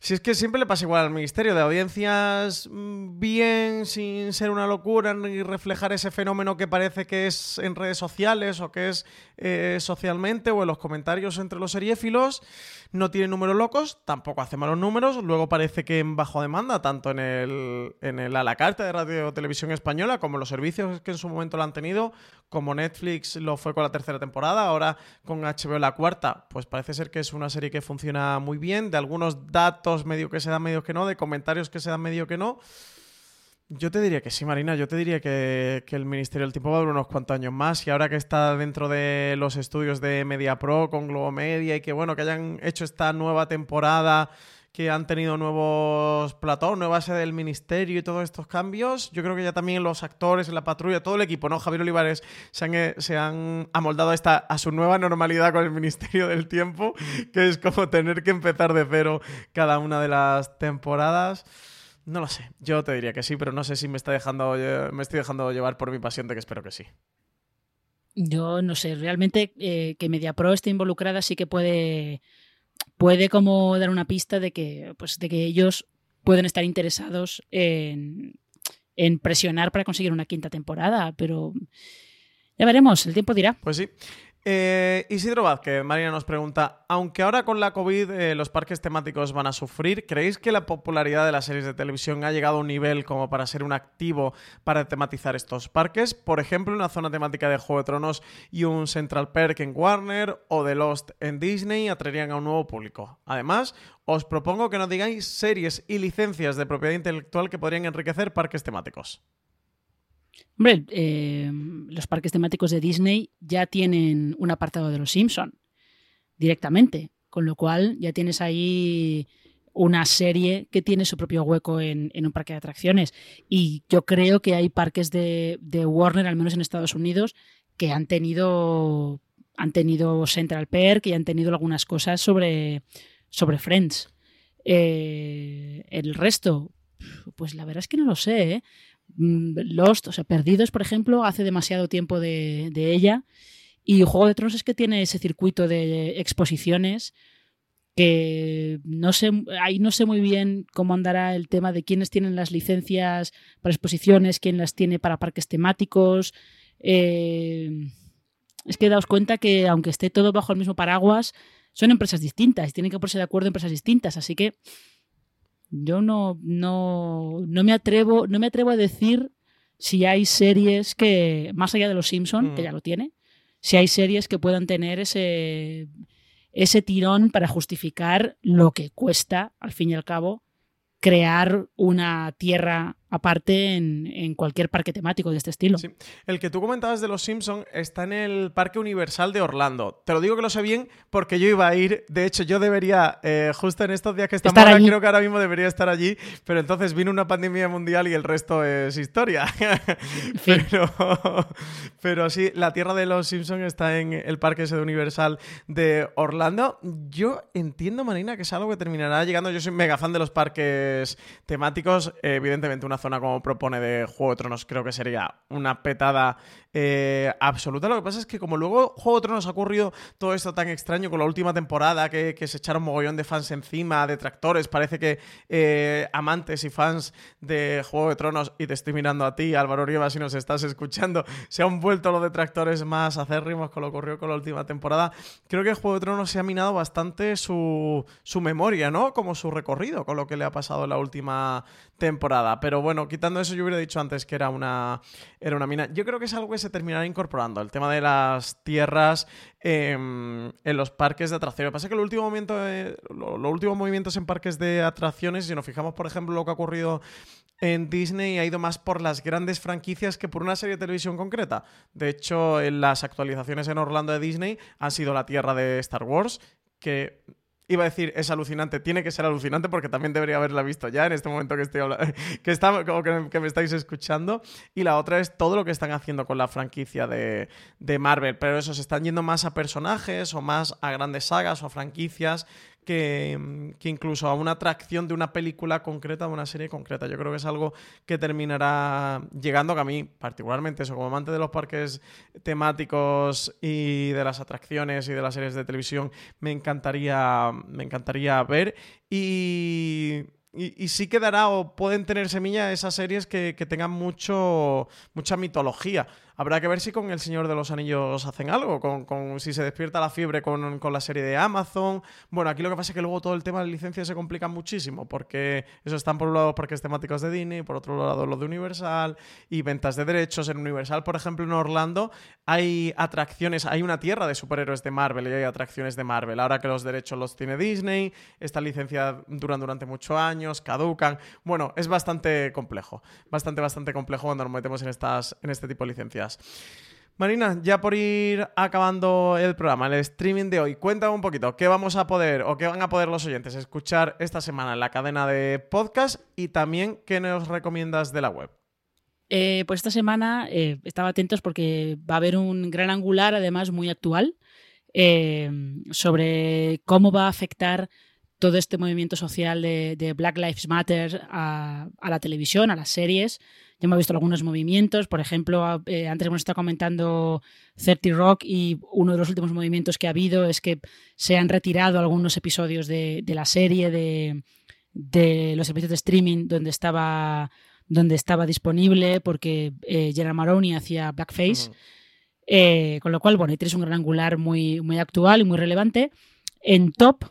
Si es que siempre le pasa igual al ministerio, de audiencias mm, bien, sin ser una locura, ni reflejar ese fenómeno que parece que es en redes sociales o que es eh, socialmente o en los comentarios entre los seriéfilos. No tiene números locos, tampoco hace malos números. Luego parece que en bajo demanda, tanto en el, en el a la carta de radio televisión española como los servicios que en su momento lo han tenido, como Netflix lo fue con la tercera temporada, ahora con HBO la cuarta, pues parece ser que es una serie que funciona muy bien. De algunos datos medio que se dan, medio que no, de comentarios que se dan, medio que no. Yo te diría que sí, Marina. Yo te diría que, el Ministerio del Tiempo va a durar unos cuantos años más. Y ahora que está dentro de los estudios de Media Pro con Globo Media y que, bueno, que hayan hecho esta nueva temporada, que han tenido nuevos platós, nueva sede del Ministerio y todos estos cambios, yo creo que ya también los actores, la patrulla, todo el equipo, ¿no? Javier Olivares se han, eh, se han amoldado a, esta, a su nueva normalidad con el Ministerio del Tiempo, que es como tener que empezar de cero cada una de las temporadas. No lo sé, yo te diría que sí, pero no sé si me, está dejando, me estoy dejando llevar por mi pasión de que espero que sí. Yo no sé, realmente eh, que MediaPro esté involucrada sí que puede, puede como dar una pista de que, pues, de que ellos pueden estar interesados en, en presionar para conseguir una quinta temporada, pero ya veremos, el tiempo dirá. Pues sí. Eh, Isidro Vázquez, Marina nos pregunta, aunque ahora con la COVID eh, los parques temáticos van a sufrir, ¿creéis que la popularidad de las series de televisión ha llegado a un nivel como para ser un activo para tematizar estos parques? Por ejemplo, una zona temática de Juego de Tronos y un Central Park en Warner o de Lost en Disney atraerían a un nuevo público. Además, os propongo que nos digáis series y licencias de propiedad intelectual que podrían enriquecer parques temáticos. Hombre, eh, los parques temáticos de Disney ya tienen un apartado de los Simpson directamente, con lo cual ya tienes ahí una serie que tiene su propio hueco en, un parque de atracciones. Y yo creo que hay parques de, Warner, al menos en Estados Unidos, que han tenido han tenido Central Park y han tenido algunas cosas sobre, sobre Friends. Eh, el resto, pues la verdad es que no lo sé. ¿eh? Mm, Lost, o sea, Perdidos, por ejemplo, hace demasiado tiempo de, ella. Y Juego de Tronos es que tiene ese circuito de exposiciones que no sé, ahí no sé muy bien cómo andará el tema de quiénes tienen las licencias para exposiciones, quién las tiene para parques temáticos. Eh, es que daos cuenta que aunque esté todo bajo el mismo paraguas, son empresas distintas y tienen que ponerse de acuerdo empresas distintas. Así que yo no, no, no, me atrevo, no me atrevo a decir si hay series que, más allá de los Simpson, que mm. ya lo tiene, si hay series que puedan tener ese, ese tirón para justificar lo que cuesta, al fin y al cabo, crear una tierra aparte en, cualquier parque temático de este estilo. El que tú comentabas de los Simpsons está en el Parque Universal de Orlando. Te lo digo que lo sé bien porque yo iba a ir. De hecho, yo debería, eh, justo en estos días que estamos ahora, creo que ahora mismo debería estar allí, pero entonces vino una pandemia mundial y el resto es historia. pero, pero sí, la tierra de los Simpsons está en el Parque ese de Universal de Orlando. Yo entiendo, Marina, que es algo que terminará llegando. Yo soy mega fan de los parques temáticos. evidentemente, una zona como propone de Juego de Tronos, creo que sería una petada eh, absoluta. Lo que pasa es que como luego Juego de Tronos ha ocurrido todo esto tan extraño con la última temporada, que, se echaron mogollón de fans encima, detractores, parece que eh, amantes y fans de Juego de Tronos, y te estoy mirando a ti, Álvaro Rieva, si nos estás escuchando, se han vuelto los detractores más acérrimos con lo que ocurrió con la última temporada. Creo que Juego de Tronos se ha minado bastante su, su memoria, ¿no? Como su recorrido con lo que le ha pasado en la última temporada. Pero bueno, quitando eso, yo hubiera dicho antes que era una, era una mina. Yo creo que es algo que se terminará incorporando, el tema de las tierras em, en los parques de atracciones. Lo que pasa es que el último momento, los últimos movimientos en parques de atracciones, si nos fijamos, por ejemplo, lo que ha ocurrido en Disney ha ido más por las grandes franquicias que por una serie de televisión concreta. De hecho, en las actualizaciones en Orlando de Disney han sido la tierra de Star Wars, que iba a decir es alucinante, tiene que ser alucinante porque también debería haberla visto ya en este momento que estoy hablando, que, está, que, me estáis escuchando. Y la otra es todo lo que están haciendo con la franquicia de, de Marvel, pero eso, se están yendo más a personajes o más a grandes sagas o a franquicias que, que, incluso a una atracción de una película concreta, de una serie concreta. Yo creo que es algo que terminará llegando, que a mí particularmente eso, como amante de los parques temáticos y de las atracciones y de las series de televisión, me encantaría, me encantaría ver. Y y, sí quedará o pueden tener semilla esas series que, que, tengan mucho, mucha mitología. Habrá que ver si con El Señor de los Anillos hacen algo, con, si se despierta la fiebre con, la serie de Amazon. Bueno, aquí lo que pasa es que luego todo el tema de licencias se complica muchísimo, porque eso están por un lado parques temáticos de Disney, por otro lado los de Universal y ventas de derechos. En Universal, por ejemplo, en Orlando hay atracciones, hay una tierra de superhéroes de Marvel y hay atracciones de Marvel. Ahora que los derechos los tiene Disney, esta licencia duran durante muchos años, caducan. Bueno, es bastante complejo, bastante, bastante complejo cuando nos metemos en, estas, en este tipo de licencias. Marina, ya por ir acabando el programa, el streaming de hoy, cuéntame un poquito qué vamos a poder o qué van a poder los oyentes escuchar esta semana en la cadena de podcast y también qué nos recomiendas de la web. Eh, pues esta semana eh, estaba atentos porque va a haber un gran angular, además muy actual, eh, sobre cómo va a afectar todo este movimiento social de, Black Lives Matter a, la televisión, a las series. Ya hemos visto algunos movimientos, por ejemplo, eh, antes hemos estado comentando 30 Rock y uno de los últimos movimientos que ha habido es que se han retirado algunos episodios de, la serie de, los servicios de streaming donde estaba, donde estaba disponible porque eh, Gerard Maroney hacía Blackface. Eh, con lo cual, bueno, ahí tienes un gran angular muy, muy actual y muy relevante. En top,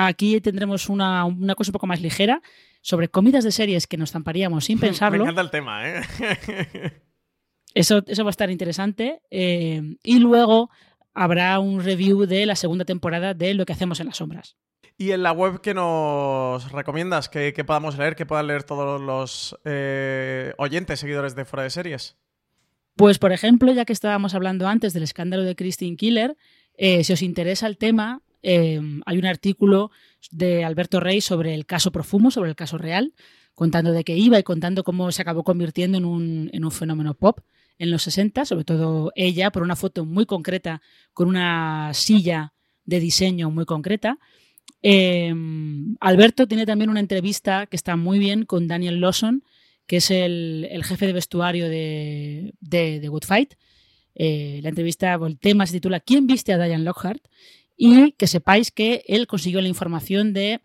Aquí tendremos una, cosa un poco más ligera sobre comidas de series que nos zamparíamos sin pensarlo. Me encanta el tema, ¿eh? eso, eso va a estar interesante. Eh, y luego habrá un review de la segunda temporada de Lo que hacemos en las sombras. Y en la web que nos recomiendas que, podamos leer, que puedan leer todos los eh, oyentes, seguidores de Fuera de Series. Pues, por ejemplo, ya que estábamos hablando antes del escándalo de Christine Killer, eh, si os interesa el tema, Em, hay un artículo de Alberto Rey sobre el caso Profumo, sobre el caso real, contando de qué iba y contando cómo se acabó convirtiendo en un, fenómeno pop en los 60, sobre todo ella, por una foto muy concreta, con una silla de diseño muy concreta. Em, Alberto tiene también una entrevista que está muy bien con Daniel Lawson, que es el, jefe de vestuario de, de, Good Fight. Eh, la entrevista, el tema se titula ¿Quién viste a Diane Lockhart? Y que sepáis que él consiguió la información de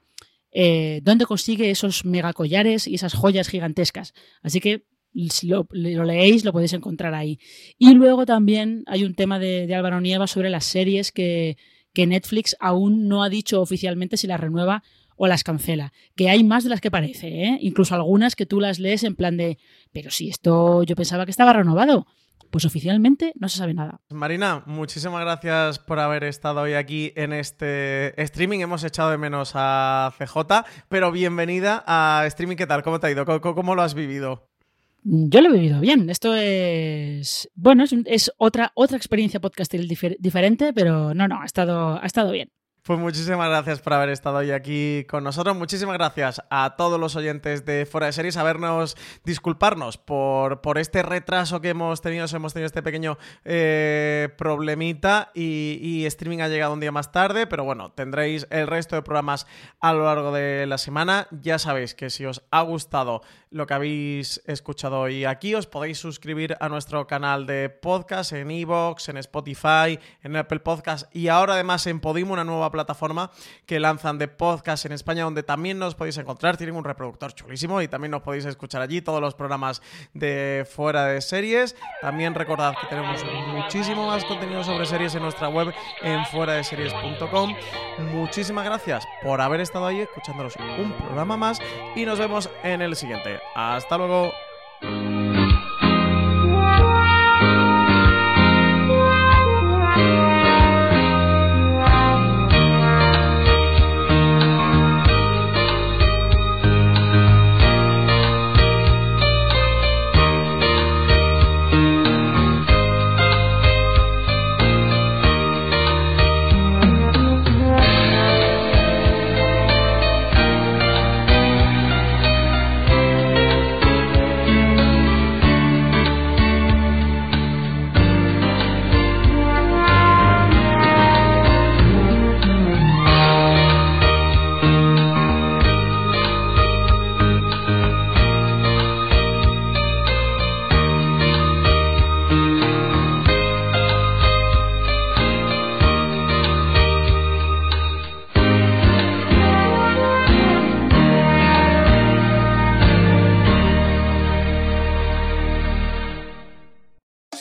eh, dónde consigue esos megacollares y esas joyas gigantescas. Así que si lo, leéis, lo podéis encontrar ahí. Y luego también hay un tema de, Álvaro Nieva sobre las series que, Netflix aún no ha dicho oficialmente si las renueva o las cancela. Que hay más de las que parece, ¿eh? incluso algunas que tú las lees en plan de, pero si esto yo pensaba que estaba renovado. Pues oficialmente no se sabe nada. Marina, muchísimas gracias por haber estado hoy aquí en este streaming. Hemos echado de menos a CJ, pero bienvenida a streaming. ¿Qué tal? ¿Cómo te ha ido? ¿Cómo, lo has vivido? Yo lo he vivido bien. Esto es. Bueno, es, otra, otra experiencia podcastil diferente, pero no, no, ha estado, ha estado bien. Pues muchísimas gracias por haber estado hoy aquí con nosotros. Muchísimas gracias a todos los oyentes de Fuera de Series. Habernos, disculparnos por, por este retraso que hemos tenido. Hemos tenido este pequeño eh, problemita y, streaming ha llegado un día más tarde. Pero bueno, tendréis el resto de programas a lo largo de la semana. Ya sabéis que si os ha gustado lo que habéis escuchado hoy aquí, os podéis suscribir a nuestro canal de podcast en Evox, en Spotify, en Apple Podcast y ahora además en Podimo, una nueva plataforma que lanzan de podcast en España, donde también nos podéis encontrar. Tienen un reproductor chulísimo y también nos podéis escuchar allí todos los programas de fuera de series. También recordad que tenemos muchísimo más contenido sobre series en nuestra web en fuera de series.com. Muchísimas gracias por haber estado ahí escuchándonos un programa más y nos vemos en el siguiente. Hasta luego.